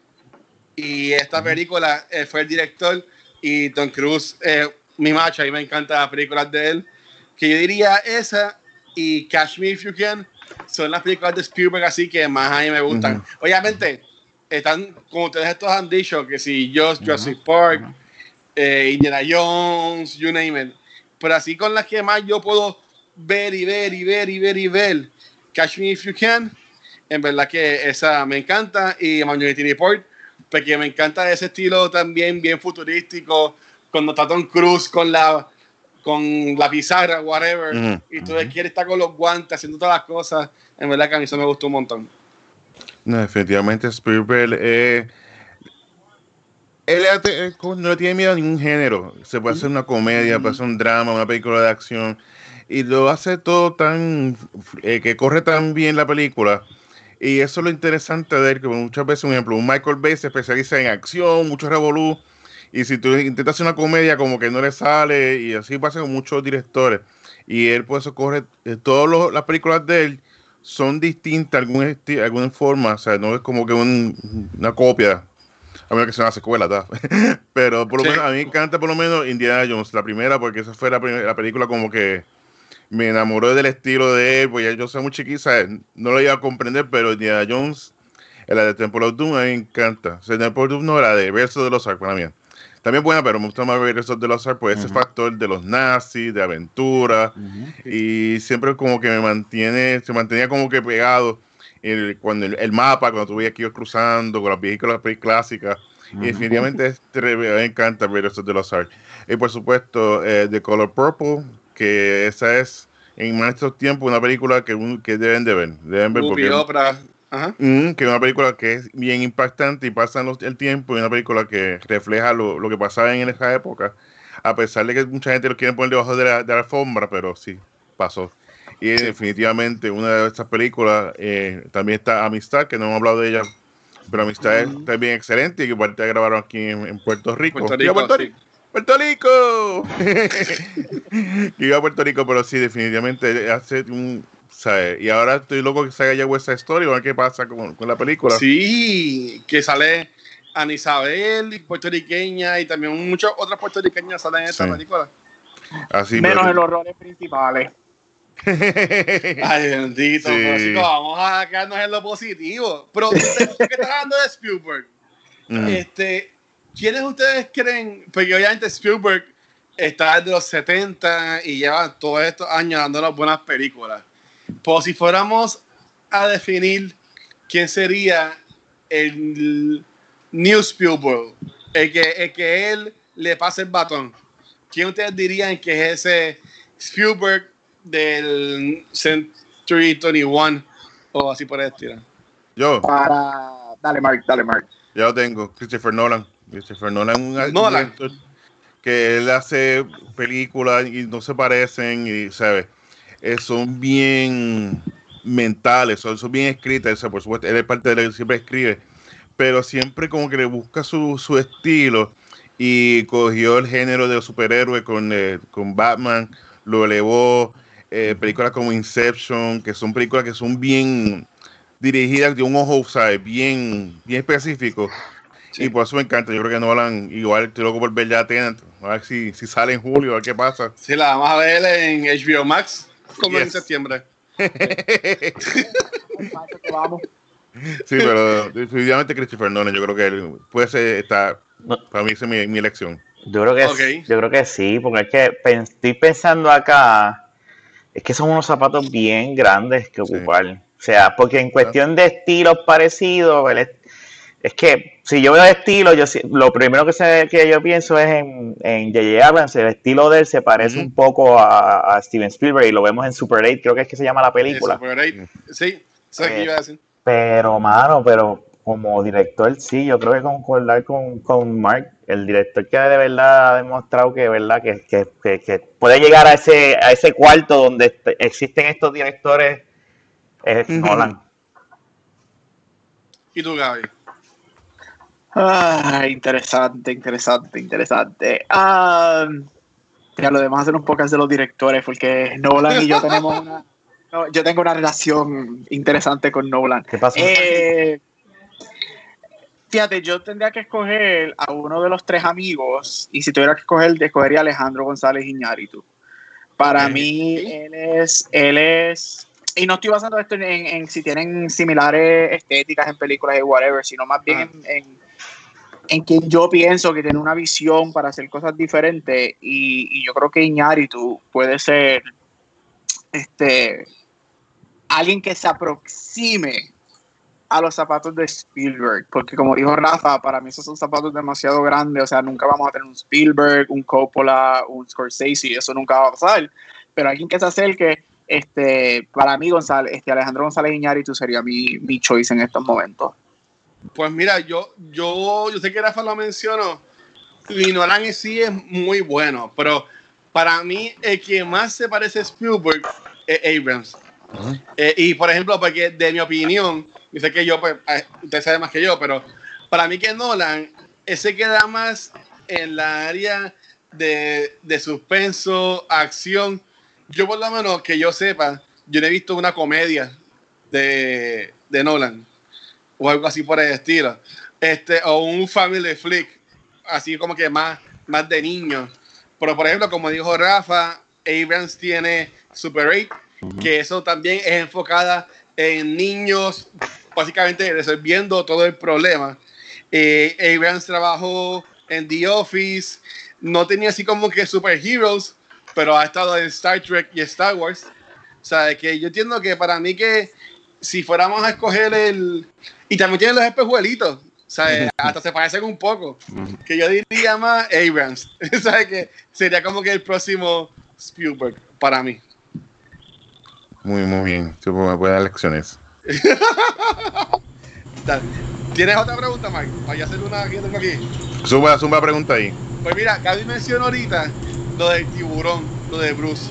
y esta película eh, fue el director y Tom Cruise, eh, mi macho, y me encantan las películas de él, que yo diría esa y Catch Me If You Can son las películas de Spielberg así que más a mí me gustan. Ujú. Obviamente, están, como ustedes estos han dicho, que si Just Jurassic Park, eh, Indiana Jones, you name it. Pero así con las que más yo puedo ver y ver y ver y ver y ver, Catch Me If You Can, en verdad que esa me encanta, y Minority Report, porque me encanta ese estilo también bien futurístico, cuando está Tom Cruise con la con la pizarra, whatever, y tú quieres estar con los guantes, haciendo todas las cosas, en verdad que a mí eso me gustó un montón. No, definitivamente Spielberg eh, él ate- eh, no le tiene miedo a ningún género. Se puede hacer una comedia, puede hacer un drama, una película de acción. Y lo hace todo tan. eh, que corre tan bien la película. Y eso es lo interesante de él, que muchas veces, por ejemplo, un Michael Bay se especializa en acción, mucho revolú. Y si tú intentas hacer una comedia, como que no le sale. Y así pasa con muchos directores. Y él, por eso corre. eh, todas las películas de él son distintas, algún esti- alguna forma, o sea, no es como que un- una copia, a menos que sea una secuela, ¿tá? pero por lo Sí. menos a mí me encanta por lo menos Indiana Jones, la primera, porque esa fue la, primera, la película como que me enamoró del estilo de él, pues ya yo soy muy chiquita, no lo iba a comprender, pero Indiana Jones, la de Temple of Doom, a mí me encanta. O sea, Temple of Doom no, la de Verso de los Ark, para mí. También buena, pero me gusta más Verso de los Ark por ese Ujú. factor de los nazis, de aventura, y siempre como que me mantiene, se mantenía como que pegado el, cuando el, el mapa, cuando que ibas cruzando con las vehículos clásicas, Y definitivamente este, me encanta ver esto de los Arts. Y por supuesto, eh, The Color Purple, que esa es en estos tiempos una película que, un- que deben de ver. Deben ver porque. Ajá. Mm, que es una película que es bien impactante y pasa los- el tiempo y una película que refleja lo, lo que pasaba en esa época. A pesar de que mucha gente lo quiere poner debajo de la, de la alfombra, pero sí, pasó. Y definitivamente una de estas películas eh, también está Amistad, que no hemos hablado de ella, pero Amistad es también excelente y que parte grabaron aquí en, en Puerto Rico. Puerto ¡Viva Rico, Puerto, sí. Puerto Rico! y iba a Puerto Rico, pero sí, definitivamente hace un. Y ahora estoy loco que salga ya West Side Story, a ver qué pasa con, con la película. Sí, que sale Ana Isabel, puertorriqueña, y también muchas otras puertorriqueñas salen en esta Sí. película. Así Menos en los roles principales. Ay, bendito, Sí. pero chicos, vamos a quedarnos en lo positivo. Pero, ¿tú qué estás hablando de Spielberg? Mm. Este, ¿Quiénes ustedes creen? Porque obviamente Spielberg está desde los 70 y lleva todos estos años dándonos buenas películas. Pues si fuéramos a definir quién sería el New Spielberg, el que, el que él le pase el batón, ¿quién ustedes dirían que es ese Spielberg del Century 21 o así por el estilo? Yo, Para. Dale, Mark, dale, Mark. ya lo tengo, Christopher Nolan. Christopher Nolan, un Nolan. que él hace películas y no se parecen y, ¿sabes? Eh, son bien mentales, son, son bien escritas, o sea, por supuesto, él es parte de lo que siempre escribe, pero siempre como que le busca su, su estilo y cogió el género de los superhéroes con, eh, con Batman, lo elevó, eh, películas como Inception, que son películas que son bien dirigidas de un ojo, ¿sabes? Bien, bien específico. Y por eso me encanta. Yo creo que Nolan, igual estoy loco por ver ya Tenet. A ver si, si sale en julio, a ver qué pasa. Sí, la vamos a ver en HBO Max, como en septiembre. Sí, pero definitivamente Christopher Nolan, yo creo que él puede ser, está, No. para mí esa es mi, mi elección. Yo creo que yo creo que sí, porque es que pen- estoy pensando acá, es que son unos zapatos bien grandes que Sí. ocupar. O sea, porque en cuestión de estilos parecidos, el est- es que si yo veo estilo, yo lo primero que, se, que yo pienso es en, en J.J. Abrams, el estilo de él se parece un poco a, a Steven Spielberg y lo vemos en Super 8, creo que es que se llama la película. Eh, Super eight. Sí, eso es lo que Eh, iba a decir. Pero, mano, pero como director, sí, yo creo que concordar con, con Mark, el director que de verdad ha demostrado que, verdad, que, que, que- que puede llegar a ese, a ese cuarto donde est- existen estos directores, es Ujú. Nolan. ¿Y tú, Gaby? Ah, interesante, interesante, interesante. Ah, ya lo demás hacer un podcast de los directores, porque Nolan y yo tenemos una. no, yo tengo una relación interesante con Nolan. ¿Qué pasó? Eh, fíjate, yo tendría que escoger a uno de los tres amigos, y si tuviera que escoger, escogería a Alejandro González Iñárritu. Para mí, él es, él es, y no estoy basando esto en, en si tienen similares estéticas en películas y whatever, sino más bien Ah. en, en, en quien yo pienso que tiene una visión para hacer cosas diferentes, y, yo creo que Iñárritu puede ser, este, alguien que se aproxime a los zapatos de Spielberg, porque como dijo Rafa, para mí esos son zapatos demasiado grandes, o sea, nunca vamos a tener un Spielberg, un Coppola, un Scorsese, eso nunca va a pasar, pero alguien que se acerque, este, para mí González, este Alejandro González Iñárritu sería mi, mi choice en estos momentos. Pues mira, yo, yo, yo sé que Rafa lo mencionó, y Nolan en sí es muy bueno, pero para mí el que más se parece a Spielberg es Abrams. Eh, y por ejemplo, porque de mi opinión, sé que yo, pues, eh, usted sabe más que yo, pero para mí que Nolan, ese queda más en la área de, de suspenso, acción. Yo por lo menos que yo sepa, yo no he visto una comedia de, de Nolan o algo así por el estilo. Este, o un family flick, así como que más, más de niños. Pero por ejemplo, como dijo Rafa, Abrams tiene Super 8, que eso también es enfocada en niños, básicamente resolviendo todo el problema. Eh, Abrams trabajó en The Office, no tenía así como que superheroes, pero ha estado en Star Trek y Star Wars. O sea, que yo entiendo que para mí que si fuéramos a escoger el... Y también tiene los espejuelitos. ¿Sabes? Hasta se parecen un poco. Que yo diría más Abrams. ¿Sabes? Que sería como que el próximo Spielberg para mí. Muy, muy bien. Tú me puedes dar lecciones. ¿Tienes otra pregunta, Mike? Vaya a hacer una que tengo aquí. Zumba, zumba pregunta ahí. Pues mira, Gaby mencionó ahorita lo del tiburón, lo de Bruce.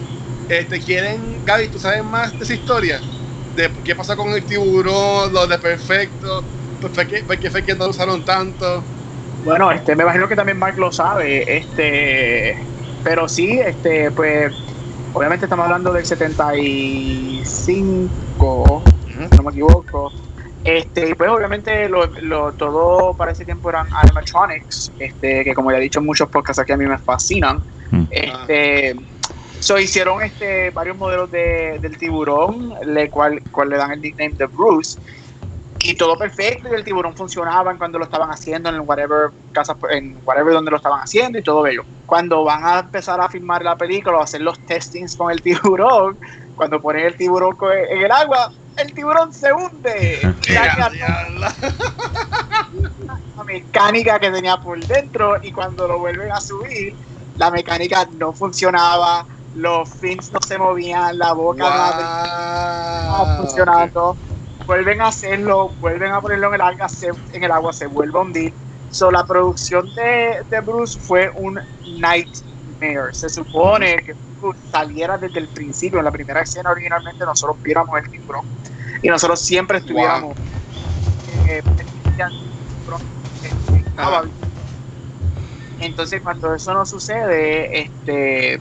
Este, ¿quieren, Gaby, tú sabes más de esa historia? De qué pasó con el tiburón, lo de perfecto, por qué, por qué fue que no lo usaron tanto. Bueno, este, me imagino que también Mark lo sabe, este, pero sí, este, pues, obviamente estamos hablando del 75, si no me equivoco. Este, y pues obviamente lo, lo- todo para ese tiempo eran animatronics, este, que como ya he dicho en muchos podcasts aquí a mí me fascinan. Mm. Este, so hicieron este varios modelos de, del tiburón, le cual, cual le dan el nickname de Bruce. Y todo perfecto, y el tiburón funcionaba en cuando lo estaban haciendo en whatever casa, en whatever donde lo estaban haciendo y todo bello. Cuando van a empezar a filmar la película o hacer los testings con el tiburón, cuando ponen el tiburón en el agua, el tiburón se hunde. Diablo. la mecánica que tenía por dentro y cuando lo vuelven a subir, la mecánica no funcionaba, los fins no se movían, la boca no Wow. funcionando, vuelven a hacerlo, vuelven a ponerlo en el agua, se, en el agua, se vuelve a hundir. So, la producción de, de Bruce fue un nightmare. Se supone que Bruce saliera desde el principio, en la primera escena originalmente nosotros viéramos el tiburón y nosotros siempre estuviéramos eh, eh, entonces cuando eso no sucede este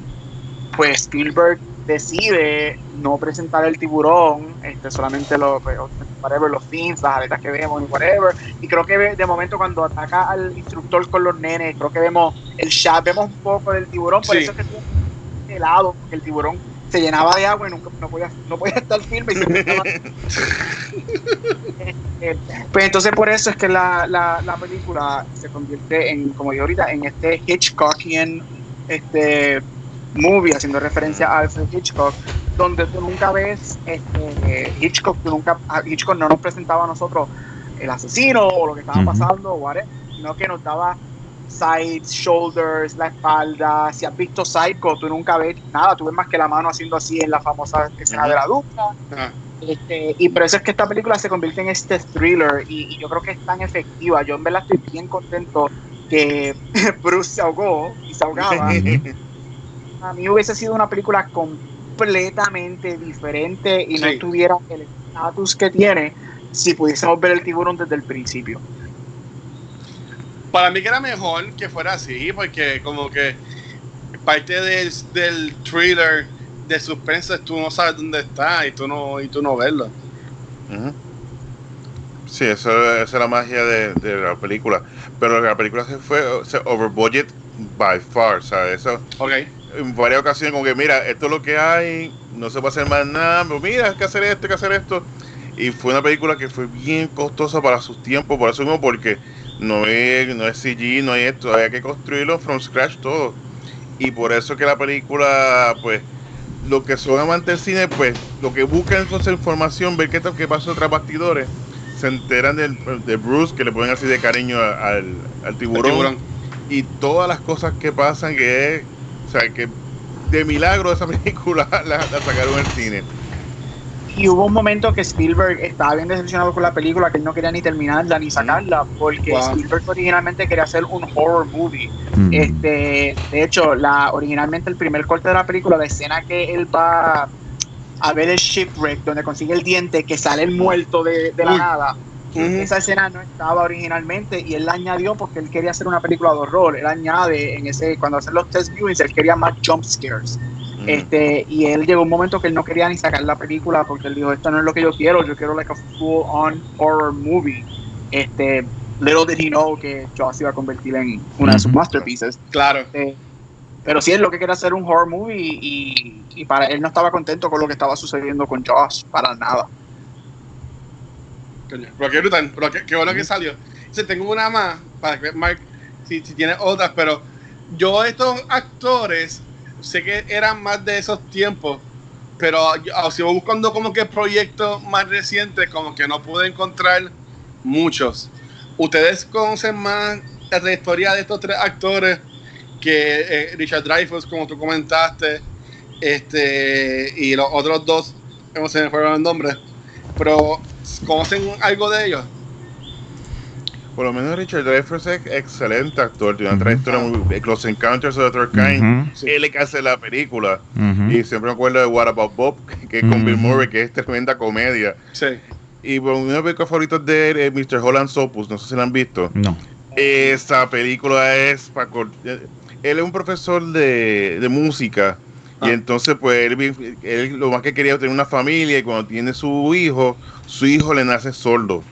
pues Spielberg decide no presentar el tiburón este solamente lo pues, whatever, los fins las aletas que vemos y whatever. Y creo que de momento cuando ataca al instructor con los nenes creo que vemos el shot vemos un poco del tiburón. Por Sí. eso es que estuvo helado porque el tiburón se llenaba de agua y nunca no podía no podía estar firme y estaba eh, pues entonces por eso es que la, la, la película se convierte en, como digo ahorita, en este Hitchcockian este movie, haciendo referencia a Alfred Hitchcock, donde tú nunca ves este, Hitchcock, tú nunca, Hitchcock no nos presentaba a nosotros el asesino o lo que estaba Ujú. pasando, o whatever, sino que nos daba sides, shoulders, la espalda. Si has visto Psycho, tú nunca ves nada, tú ves más que la mano haciendo así en la famosa escena de la ducha. Este, y por eso es que esta película se convierte en este thriller y, y yo creo que es tan efectiva. Yo en verdad estoy bien contento que Bruce se ahogó y se ahogaba. A mí hubiese sido una película completamente diferente y no tuviera el estatus que tiene si pudiésemos ver el tiburón desde el principio. Para mí que era mejor que fuera así, porque como que parte del, del thriller de suspense tú no sabes dónde está y tú no, y tú no verlo. Ujú. Sí, eso, esa es la magia de, de la película. Pero la película se fue se over budget by far, ¿sabes? Eso, Ok. En varias ocasiones como que mira, esto es lo que hay, no se puede hacer más nada, pero mira, hay que hacer esto, hay que hacer esto. Y fue una película que fue bien costosa para sus tiempos, por eso mismo, porque no es, no es CG, no hay esto, había que construirlo from scratch todo. Y por eso que la película, pues, lo que son amantes del cine, pues, lo que buscan esa información, ver qué, qué pasó tras bastidores, se enteran del, de Bruce, que le ponen así de cariño al, al tiburón tiburón. y todas las cosas que pasan que es, sea, que de milagro esa película la, la sacaron en cine. Y hubo un momento que Spielberg estaba bien decepcionado con la película, que él no quería ni terminarla ni sacarla, porque Wow. Spielberg originalmente quería hacer un horror movie. Mm. Este, de hecho, la, originalmente el primer corte de la película, la escena que él va a ver el shipwreck, donde consigue el diente, que sale el muerto de, de la Uy. nada. Esa escena no estaba originalmente y él la añadió porque él quería hacer una película de horror. Él añade en ese, cuando hacen los test viewings, él quería más jump scares. Este, y él llegó un momento que él no quería ni sacar la película porque él dijo, esto no es lo que yo quiero, yo quiero like a full on horror movie. Este, little did he know que Jaws se iba a convertir en una de sus masterpieces. Claro. Este, pero sí es lo que quiere hacer un horror movie y, y para él no estaba contento con lo que estaba sucediendo con Josh, para nada. Coño, Pero qué brutal, pero qué, qué bueno que salió. Tengo una más para que Mark, si, si tiene otras, pero yo estos actores sé que eran más de esos tiempos, pero yo, ah, si voy buscando como que proyectos más recientes, como que no pude encontrar muchos. ¿Ustedes conocen más la historia de estos tres actores que eh, Richard Dreyfuss, como tú comentaste, este y los otros dos, no se me fueron los nombres, pero ¿conocen algo de ellos? Por lo menos Richard Dreyfuss es excelente actor, tiene una trayectoria muy Los Encounters of the Third Kind. Él es que hace la película. Y siempre me acuerdo de What About Bob, que es con Bill Ujú. Murray, que es tremenda comedia. Sí. Y bueno, uno de mis películas favoritos de él es Mr. Holland Sopus, no sé si la han visto. No. Esa película es para... Él es un profesor de, de música. Y Ah. entonces, pues, él, él lo más que quería era tener una familia. Y cuando tiene su hijo, su hijo le nace sordo.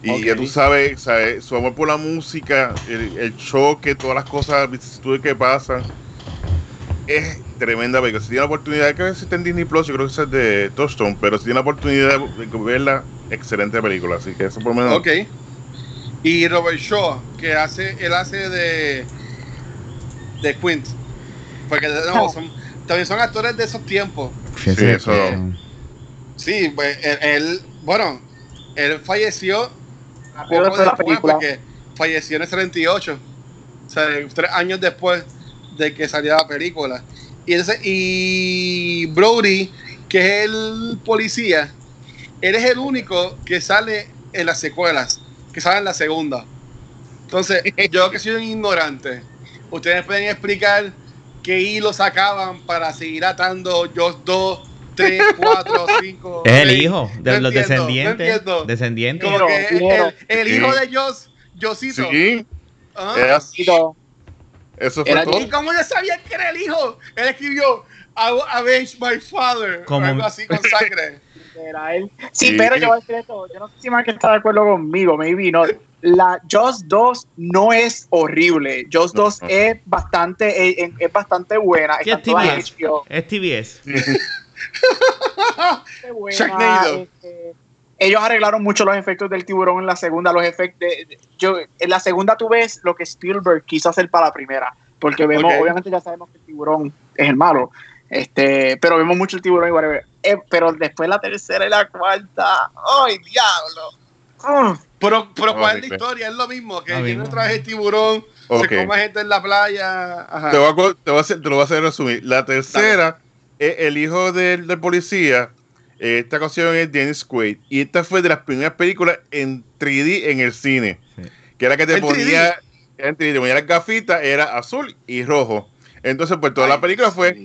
Y ya tú sabes, sabes, su amor por la música, el, el choque, todas las cosas, vicisitudes que pasan. Es tremenda película. Si tiene la oportunidad, que si está en Disney Plus, yo creo que es de Touchstone, pero si tiene la oportunidad de verla, excelente película. Así que eso por lo menos. Ok. Y Robert Shaw, que hace, él hace de de Quint. Porque de nuevo, son, también son actores de esos tiempos. Fíjese eso- Sí, pues él, él- bueno, él falleció Pero poco después de la película. porque falleció en el 78. O sea, tres años después de que salió la película. Y, entonces, y Brody, que es el policía, él es el único que sale en las secuelas, que sale en la segunda. Entonces, yo que soy un ignorante, ustedes pueden explicar qué hilo sacaban para seguir atando Joss 2, 3, 4, 5. Es el hijo de No los entiendo, no descendientes. entiendo. descendientes. Como que el, el Sí. hijo de Joss, Josito. Sí, Ah. Y todo. eso fue Era todo. ¿Y cómo yo sabía que era el hijo? Él escribió I avenge my father. Como- algo así con sangre. Era él. Sí, Sí. pero yo voy a decir esto. Yo no sé si Mark está de acuerdo conmigo, maybe no. La Just 2 no es horrible. Just No, 2 no. es bastante, es, es bastante buena. ¿Qué Está es TBS? Es TBS. bastante buena, este, ellos arreglaron mucho los efectos del tiburón en la segunda. Los efectos de- de- yo, en la segunda tú ves lo que Spielberg quiso hacer para la primera. Porque vemos, obviamente ya sabemos que el tiburón es el malo. Este, pero vemos mucho el tiburón y whatever. Eh, pero después la tercera y la cuarta. ¡Ay, diablo! Mm. Pero, pero ¿cuál es la historia? Es lo mismo, que tiene mismo. un traje de tiburón, Ok. se come gente en la playa. Ajá. Te, voy a te, voy a hacer, te lo voy a hacer resumir. La tercera es el hijo del, del policía. eh, Esta ocasión es Dennis Quaid. Y esta fue de las primeras películas en 3D en el cine. Sí. Que era que te ¿En 3D? ponía, en 3D, te ponía las gafitas, era azul y rojo. Entonces, pues toda la película fue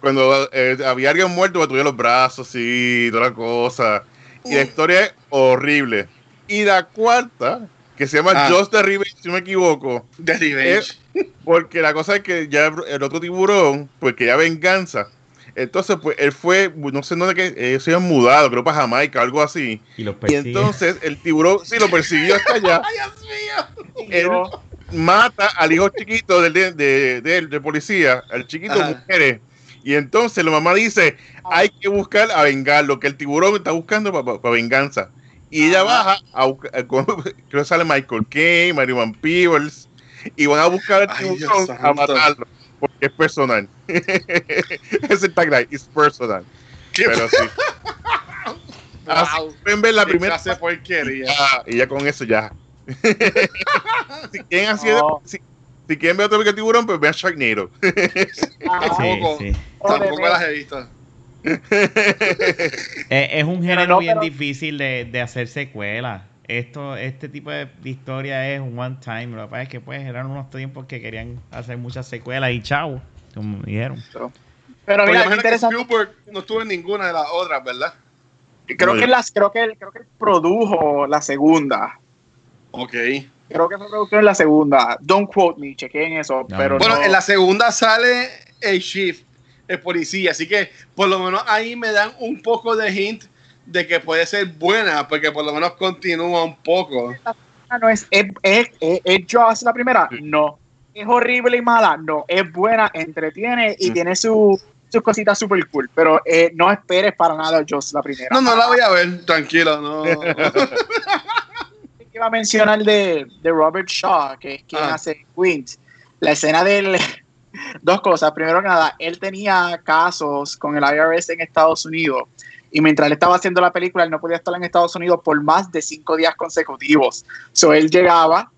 cuando eh, había alguien muerto, tuve los brazos así, toda la cosa. Y la historia es horrible. Y la cuarta, que se llama Ah. Just the Revenge, si no me equivoco, The Revenge. porque la cosa es que ya el otro tiburón, pues quería venganza. Entonces, pues él fue, no sé dónde que ellos se habían mudado, creo para Jamaica, algo así. Y los Y persigue. entonces el tiburón sí lo persiguió hasta allá. ¡Ay, Dios mío! Él mata al hijo chiquito del, de, de, de- de policía, al chiquito Ajá. muere. Y entonces la mamá dice, hay que buscar a vengarlo, que el tiburón está buscando para venganza. Y ella baja, a buscar, a- con- creo que sale Michael Kane, Mario Van Peebles, y van a buscar al tiburón Dios a matarlo, porque es personal. es el tagline, es personal. ¿Qué Pero sí. Wow. pueden ver la Qué primera clase de porquería. y ya con eso ya. si quieren así, si, si quieren ver otro de tiburón, pues vean Sharknado. Ah, Sí, tampoco. sí. Tampoco las he visto. Eh, es un género no, bien pero- difícil de, de hacer secuelas. Esto, este tipo de, historia es one time. Lo que pasa es que pues eran unos tiempos que querían hacer muchas secuelas y chao, como dijeron. Pero Pero mira, es imagino que interesante. Spielberg no estuvo en ninguna de las otras, ¿verdad? Creo que, las, creo, que él, creo que produjo la segunda. Ok. Creo que fue productor en la segunda. Don't quote me, chequen eso. No, pero Bueno, no- en la segunda sale el shift, el policía, así que por lo menos ahí me dan un poco de hint de que puede ser buena, porque por lo menos continúa un poco. Ah, no es, es, es, es, es Jaws la primera, no. Es horrible y mala, no. Es buena, entretiene y Mm. tiene su, sus cositas super cool. Pero eh, no esperes para nada Jaws la primera. No, no la voy a ver, tranquilo, no. Iba a mencionar de, de Robert Shaw, que es quien Ah. hace Quint. La escena del. Dos cosas. Primero que nada, él tenía casos con el IRS en Estados Unidos Y mientras él estaba haciendo la película, él no podía estar en Estados Unidos por más de cinco días consecutivos. So él llegaba,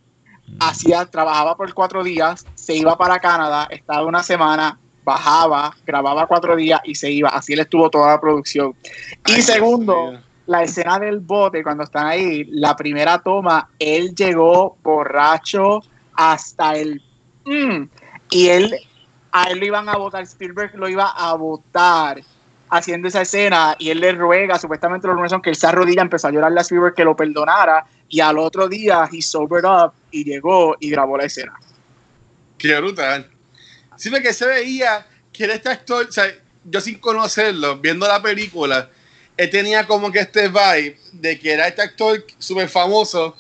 hacía, trabajaba por cuatro días, se iba para Canadá, estaba una semana, bajaba, grababa cuatro días y se iba. Así él estuvo toda la producción. Y segundo, la escena del bote, cuando están ahí, la primera toma, él llegó borracho hasta el... mm, y él, a él lo iban a votar, Spielberg lo iba a votar haciendo esa escena y él le ruega, supuestamente los son que él se arrodilla, empezó a llorarle a Spielberg que lo perdonara y al otro día he sobered up y llegó y grabó la escena. Qué brutal. Sí, que se veía que era este actor, yo sin conocerlo, viendo la película, él tenía como que este vibe de que era este actor súper famoso,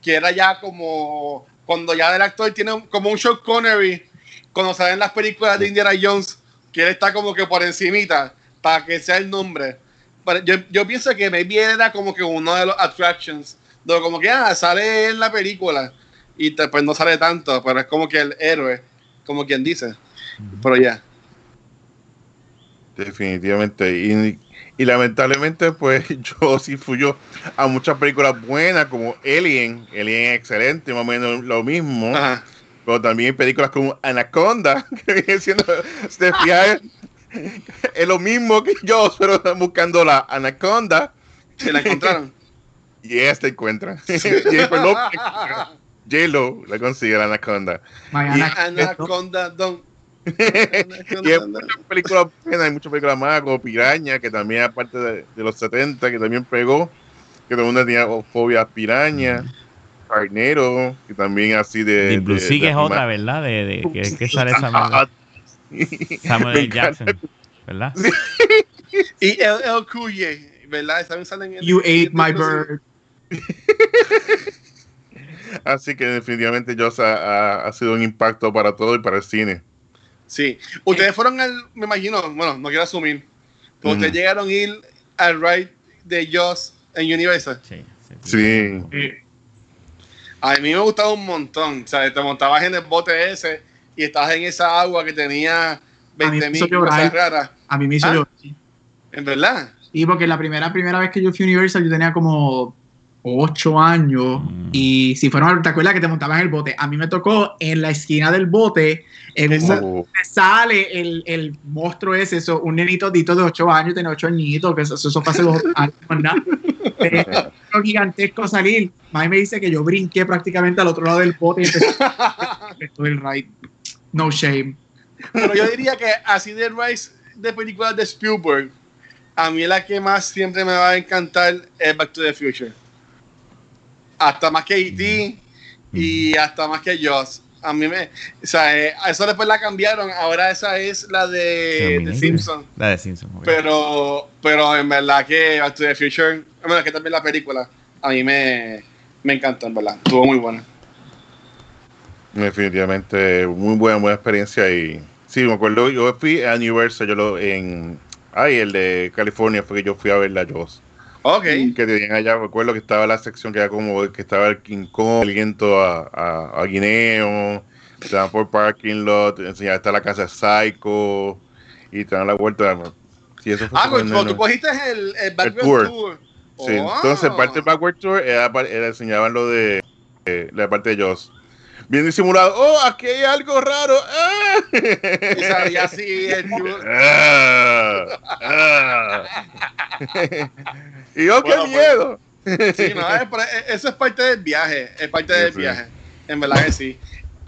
que era ya como cuando ya el actor tiene como un Sean Connery, cuando salen las películas de Indiana Jones, que él está como que por encimita, para que sea el nombre. Pero yo, yo pienso que él era como que uno de los attractions, de como que ah, sale en la película y después no sale tanto, pero es como que el héroe, como quien dice. Pero ya. Definitivamente. Y, y lamentablemente, pues yo sí fui a muchas películas buenas como Alien. Alien excelente, más o menos lo mismo. Ajá. Pero también películas como Anaconda, que viene siendo, si te fijas, es lo mismo que yo, pero están buscando la Anaconda Se la encontraron. y esta encuentra. Lopez, J-Lo la consigue la Anaconda. Mariana, Anaconda Don. y hay muchas películas buenas, hay muchas películas más como Piraña, que también aparte de, de los 70, que también pegó, que todo el mundo tenía fobia a Piraña, Carnero, que también así de... Deep Blue de- Sea, que de es otra. ¿verdad? De, de que, que sale Samuel, Samuel. Jackson, ¿verdad? Y el, el Cuye, ¿verdad? También salen en you ate my bird. Así que definitivamente Joss ha, ha- ha sido un impacto para todo y para el cine. Sí. Ustedes fueron al, me imagino, bueno, no quiero asumir, pero ustedes llegaron a ir al ride de Joss en Universal. Sí, Sí. A mí me gustaba un montón. O sea, te montabas en el bote ese y estabas en esa agua que tenía A mí me 20 hizo mil cosas raras. A mí me hizo ¿Ah? llorar. En verdad. Sí, porque la primera, primera vez que yo fui a Universal yo tenía como ocho años Mm. y si fueron, ¿te acuerdas que te montabas en el bote? A mí me tocó en la esquina del bote, en Oh, sale el, el monstruo ese, eso, un nenito dito de ocho años, tenía ocho añitos, que eso, eso fue hace dos años, ¿verdad? Eh, gigantesco salir. Mami me dice que yo brinqué prácticamente al otro lado del bote y empecé a todo el ride. No shame. Pero yo diría que así de Rise de películas de Spielberg, a mí la que más siempre me va a encantar es Back to the Future. Hasta más que E.T. y hasta más que Jaws. A mí me. O sea, eh, a eso después la cambiaron. Ahora esa es la de, de. Simpson. La de Simpson. Pero, pero en verdad que Back to the Future, bueno, que también la película, a mí me, me encantó, en verdad. Estuvo muy buena. Definitivamente, muy buena, buena experiencia. Y sí, me acuerdo, yo fui a Universal, yo lo en. Ay, el de California fue que yo fui a ver la Joss. Ok. Que tenían allá, recuerdo que estaba la sección que era como que estaba el King Kong, el viento a, a, a Guineo, dan por parking lot, enseñaba está la casa Psycho y te dan la vuelta. Sí, eso Ah, pues tú, cogiste el, el Background tour. Tour. Sí, Oh. entonces parte del Backward Tour era, era enseñaban lo de eh, la parte de Joss. Bien disimulado, oh, aquí hay algo raro. ¡Ah! Y salía así el. Ah, ah. y yo, Bueno, qué miedo. Sí, no, es- pero e- eso es parte del viaje, es parte del Sí. viaje, en verdad que sí.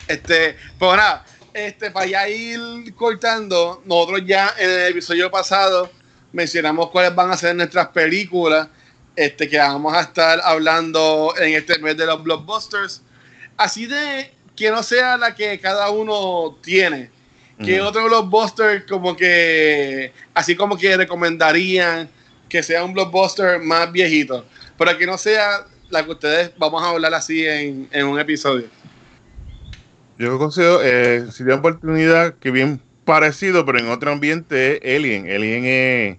Este, pues nada, este, para ya ir cortando, nosotros ya en el episodio pasado mencionamos cuáles van a ser nuestras películas, este, que vamos a estar hablando en este mes de los blockbusters, así de que no sea la que cada uno tiene, que Ujú. otro blockbuster como que, así como que recomendarían que sea un blockbuster más viejito, pero que no sea la que ustedes vamos a hablar así en, en un episodio. Yo considero, eh, si tiene oportunidad, que bien parecido, pero en otro ambiente es Alien. Alien es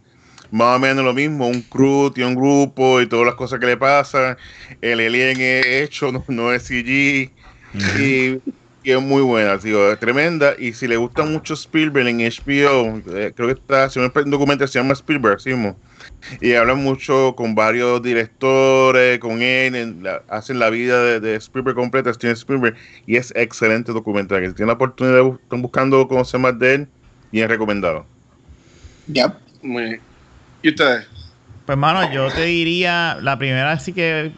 más o menos lo mismo, un crew, tiene un grupo y todas las cosas que le pasan. El Alien es hecho, no, no es CG. Y y es muy buena, digo, es tremenda. Y si le gusta mucho Spielberg en HBO, eh, creo que está haciendo un documental se llama Spielberg, ¿sí? mo? Y hablan mucho con varios directores, con él, en la- hacen la vida de, de Spielberg completa, Steven Spielberg, y es excelente documental. Que si tienen la oportunidad, están buscando conocer más de él, bien recomendado. Yep. Muy bien. ¿Y ustedes? Pues, mano, yo te diría, la primera sí que,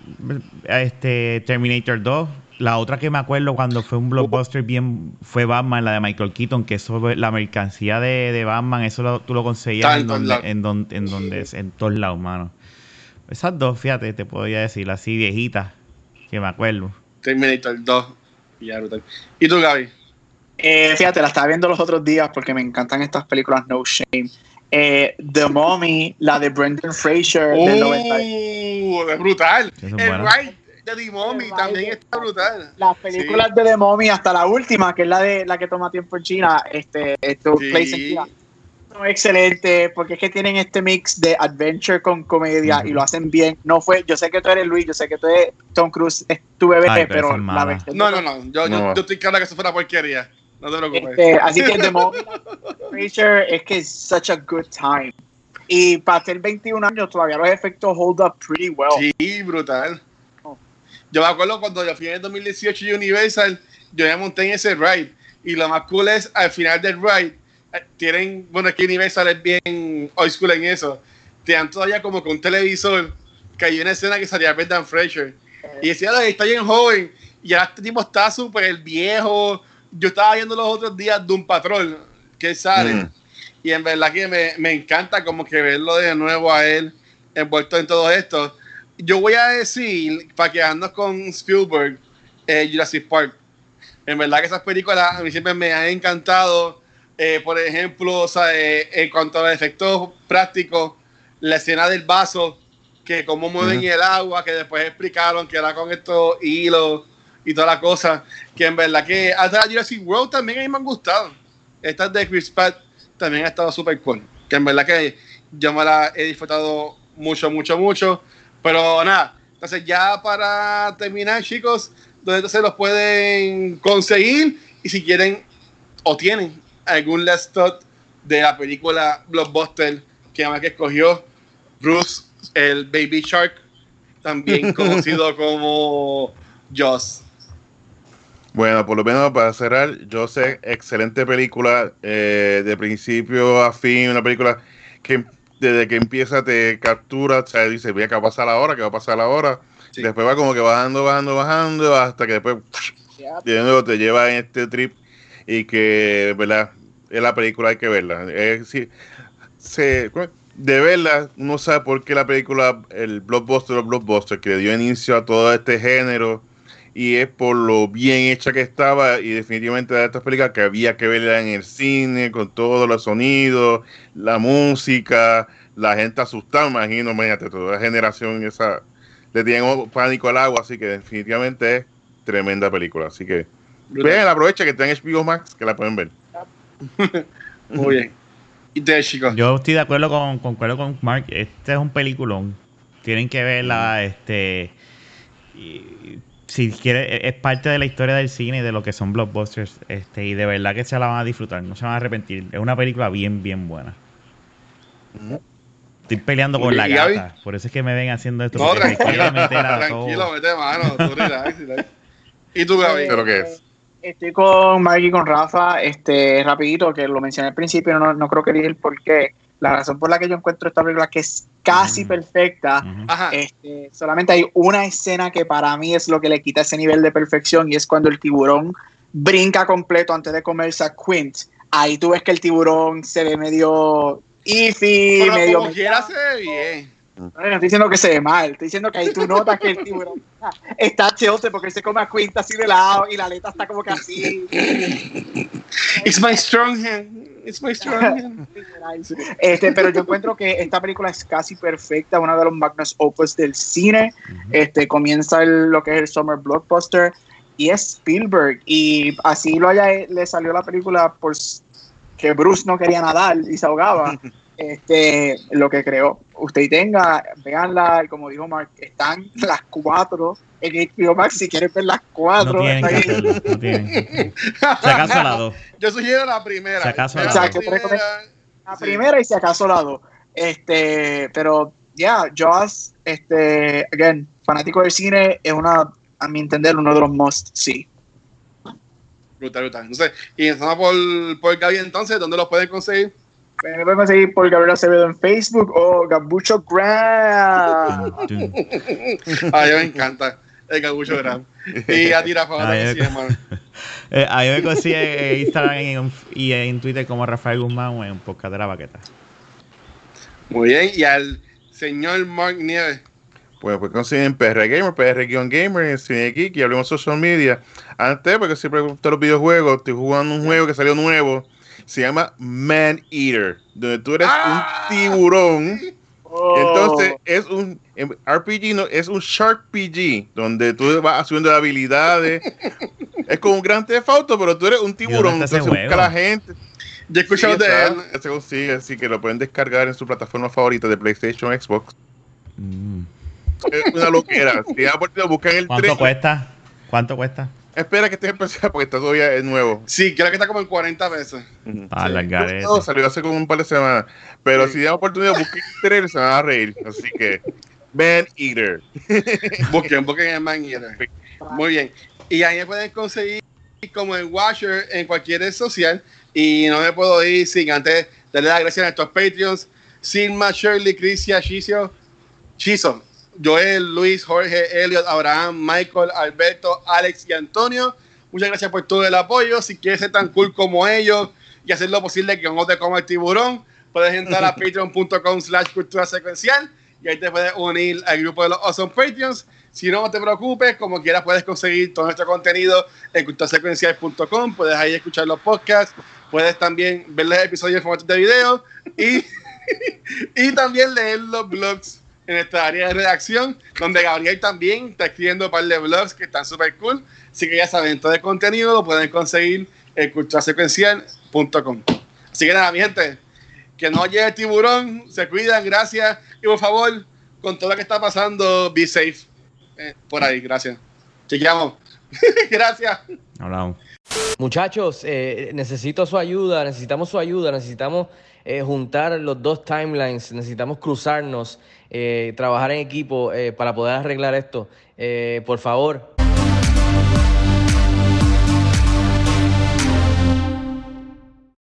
este, Terminator 2. La otra que me acuerdo cuando fue un blockbuster bien, fue Batman, la de Michael Keaton, que eso, la mercancía de, de Batman, eso lo- tú lo conseguías Está en donde, lados. en, donde, en donde, en todos lados, mano. Esas dos, fíjate, te podría decir, así viejitas, que me acuerdo. Terminator 2. Y ya, brutal. ¿Y tú, Gaby? Eh, fíjate, la estaba viendo los otros días porque me encantan estas películas No Shame. Eh, The Mommy, la de Brendan Fraser del 90. ¡Uh! Es brutal. El es bueno. Ride de The Mommy también está brutal. Las películas de The Mommy, hasta la última, que es la de la que toma tiempo en China, este, esto Sí. place en China, son excelentes porque es que tienen este mix de adventure con comedia y lo hacen bien. No fue, yo sé que tú eres Luis, yo sé que tú eres Tom Cruise, es tu bebé, Ay, pero pero, la versión No, no, no. Yo, yo, No. yo estoy claro que eso fue una porquería. No te preocupes. Este, así que The Fraser es que es such a good time. Y para ser 21 años todavía los efectos hold up pretty well. Sí, brutal. Yo me acuerdo cuando yo fui en el 2018 a Universal, yo me monté en ese ride. Y lo más cool es, al final del ride, eh, tienen, bueno, es que Universal es bien old school en eso. Te dan todavía como con un televisor, que hay una escena que salía Brendan Fraser. Y decía, "Ay, está bien joven. Y ya este tipo está súper viejo. Yo estaba viendo los otros días de un patrón que sale. Mm. Y en verdad que me, me encanta como que verlo de nuevo a él envuelto en todo esto. Yo voy a decir, para quedarnos con Spielberg, eh, Jurassic Park. En verdad que esas películas a mí siempre me han encantado. Eh, por ejemplo, o sea, eh, en cuanto a los efectos prácticos, la escena del vaso, que cómo mueven Ujú. el agua, que después explicaron que era con estos hilos y toda la cosa, que en verdad que hasta Jurassic World también a mí me han gustado. Estas de Chris Pratt también ha estado súper cool. Que en verdad que yo me la he disfrutado mucho, mucho, mucho. Pero nada, entonces ya para terminar, chicos, donde entonces los pueden conseguir y si quieren o tienen algún last thought de la película Blockbuster que además que escogió Bruce, el Baby Shark, también conocido como Joss. Bueno, por lo menos para cerrar, yo sé, excelente película, eh, de principio a fin, una película que desde que empieza te captura, o sea, dice, mira, ¿qué va a pasar ahora? ¿Qué va a pasar ahora? Sí. Después va como que bajando, bajando, bajando, hasta que después Yeah. de nuevo te lleva en este trip y que, ¿verdad? Es la película, hay que verla. Es, sí, se, de verla, uno sabe por qué la película, el blockbuster o blockbuster, que le dio inicio a todo este género, y es por lo bien hecha que estaba, y definitivamente de estas películas que había que verla en el cine, con todos los sonidos, la música, la gente asustada, imagino, imagínate, toda la generación esa le tienen pánico al agua, así que definitivamente es tremenda película, así que vean, aprovecha que está en HBO Max, que la pueden ver. Muy bien. Y ustedes, chicos. Yo estoy de acuerdo con, concuerdo con Mark. Este es un peliculón. Tienen que verla, este. y- si quiere, es parte de la historia del cine y de lo que son blockbusters. Este, y de verdad que se la van a disfrutar, no se van a arrepentir. Es una película bien, bien buena. Estoy peleando con la gata. Por eso es que me ven haciendo esto. No, tranquilo, tranquilo, mete mano. tú relax, relax. ¿Y tú, Gaby? ¿Pero qué es? Estoy con Mark y con Rafa, este, rapidito, que lo mencioné al principio, no, no creo que dije el por qué. La razón por la que yo encuentro esta película que es casi Ujú. perfecta, este, solamente hay una escena que para mí es lo que le quita ese nivel de perfección y es cuando el tiburón brinca completo antes de comerse a Quint. Ahí tú ves que el tiburón se ve medio iffy, Pero medio... como quiera se ve bien. No, no estoy diciendo que se ve mal, estoy diciendo que ahí tú notas que el tiburón está tilted porque él se come a Quint así de lado y la aleta está como que así. It's my strong hand. It's my strong hand. Este, pero yo encuentro que esta película es casi perfecta, una de los magnus opus del cine. Este, comienza el- lo que es el Summer Blockbuster y es Spielberg. Y así lo haya, le salió la película por s- que Bruce no quería nadar y se ahogaba. Este, lo que creó. Usted tenga, veanla, y como dijo Mark, están las cuatro en HBO Max, si quieren ver las cuatro. No tienen está que hacerlo, no tienen. Si acaso la dos. Yo sugiero la primera. Si acaso la la primera. La Sí. primera y si acaso la dos. Este, pero ya, Jaws, este, again, fanático del cine, es una, a mi entender, uno de los must sí. Brutal, brutal. Entonces, y empezamos por, por Gaby entonces, ¿dónde los pueden conseguir? Me pueden conseguir por Gabriel Acevedo en Facebook o Gabucho Graham. Dun. A mí me encanta el cabucho gran. Y a ti, Rafa, Ay, que me- sí, hermano. Eh, a mí me consigue en Instagram y en, y en Twitter como Rafael Guzmán o en un podcast de la baqueta. Muy bien. Y al señor Mark Nieves. Pues, pues consiguen PR Gamer, PR-Gamer, Cine Geek y hablemos social media. Antes, porque siempre me gustan los videojuegos, estoy jugando un juego que salió nuevo. Se llama Man Eater, donde tú eres Ah. un tiburón. Oh. Entonces, es un RPG, no, es un Shark PG, donde tú vas haciendo habilidades. es como un gran Theft Auto, pero tú eres un tiburón. Entonces, busca la gente. Yo he escuchado Sí, de él. ya se consigue, así que lo pueden descargar en su plataforma favorita de PlayStation Xbox. Mm. Es una loquera. Si ya por buscan el ¿Cuánto 3. cuesta? ¿Cuánto cuesta? Espera que esté especial porque está todavía es nuevo. Sí, creo que está como en 40 pesos. Ah. No, salió hace como un par de semanas. Pero Sí. si dan oportunidad, busquen el trailer, se van a reír. Así que, Man Eater. Busquen, busquen el Man Eater. Muy bien. Y ahí me pueden conseguir como el Washer en cualquier red social. Y no me puedo ir sin antes darle las gracias a nuestros Patreons. Silma, Shirley, Crisia, Chicio, Chizo, Joel, Luis, Jorge, Elliot, Abraham, Michael, Alberto, Alex y Antonio. Muchas gracias por todo el apoyo. Si quieres ser tan cool como ellos y hacer lo posible que no te coma el tiburón, puedes entrar a patreon.com slash cultura secuencial y ahí te puedes unir al grupo de los Awesome Patreons. Si no, no te preocupes, como quieras puedes conseguir todo nuestro contenido en culturasecuencial.com, puedes ahí escuchar los podcasts, puedes también ver los episodios en formato de video y, y también leer los blogs en nuestra área de redacción, donde Gabriel también está escribiendo un par de blogs que están súper cool. Así que ya saben, todo el contenido lo pueden conseguir en culturasecuencial.com. Así que nada, mi gente, que no llegue el tiburón, se cuidan, gracias. Y por favor, con todo lo que está pasando, be safe. Eh, por ahí, gracias. Chequeamos. gracias. Hablamos. Muchachos, eh, necesito su ayuda, necesitamos su ayuda, necesitamos eh, juntar los dos timelines, necesitamos cruzarnos, eh, trabajar en equipo eh, para poder arreglar esto. Eh, por favor,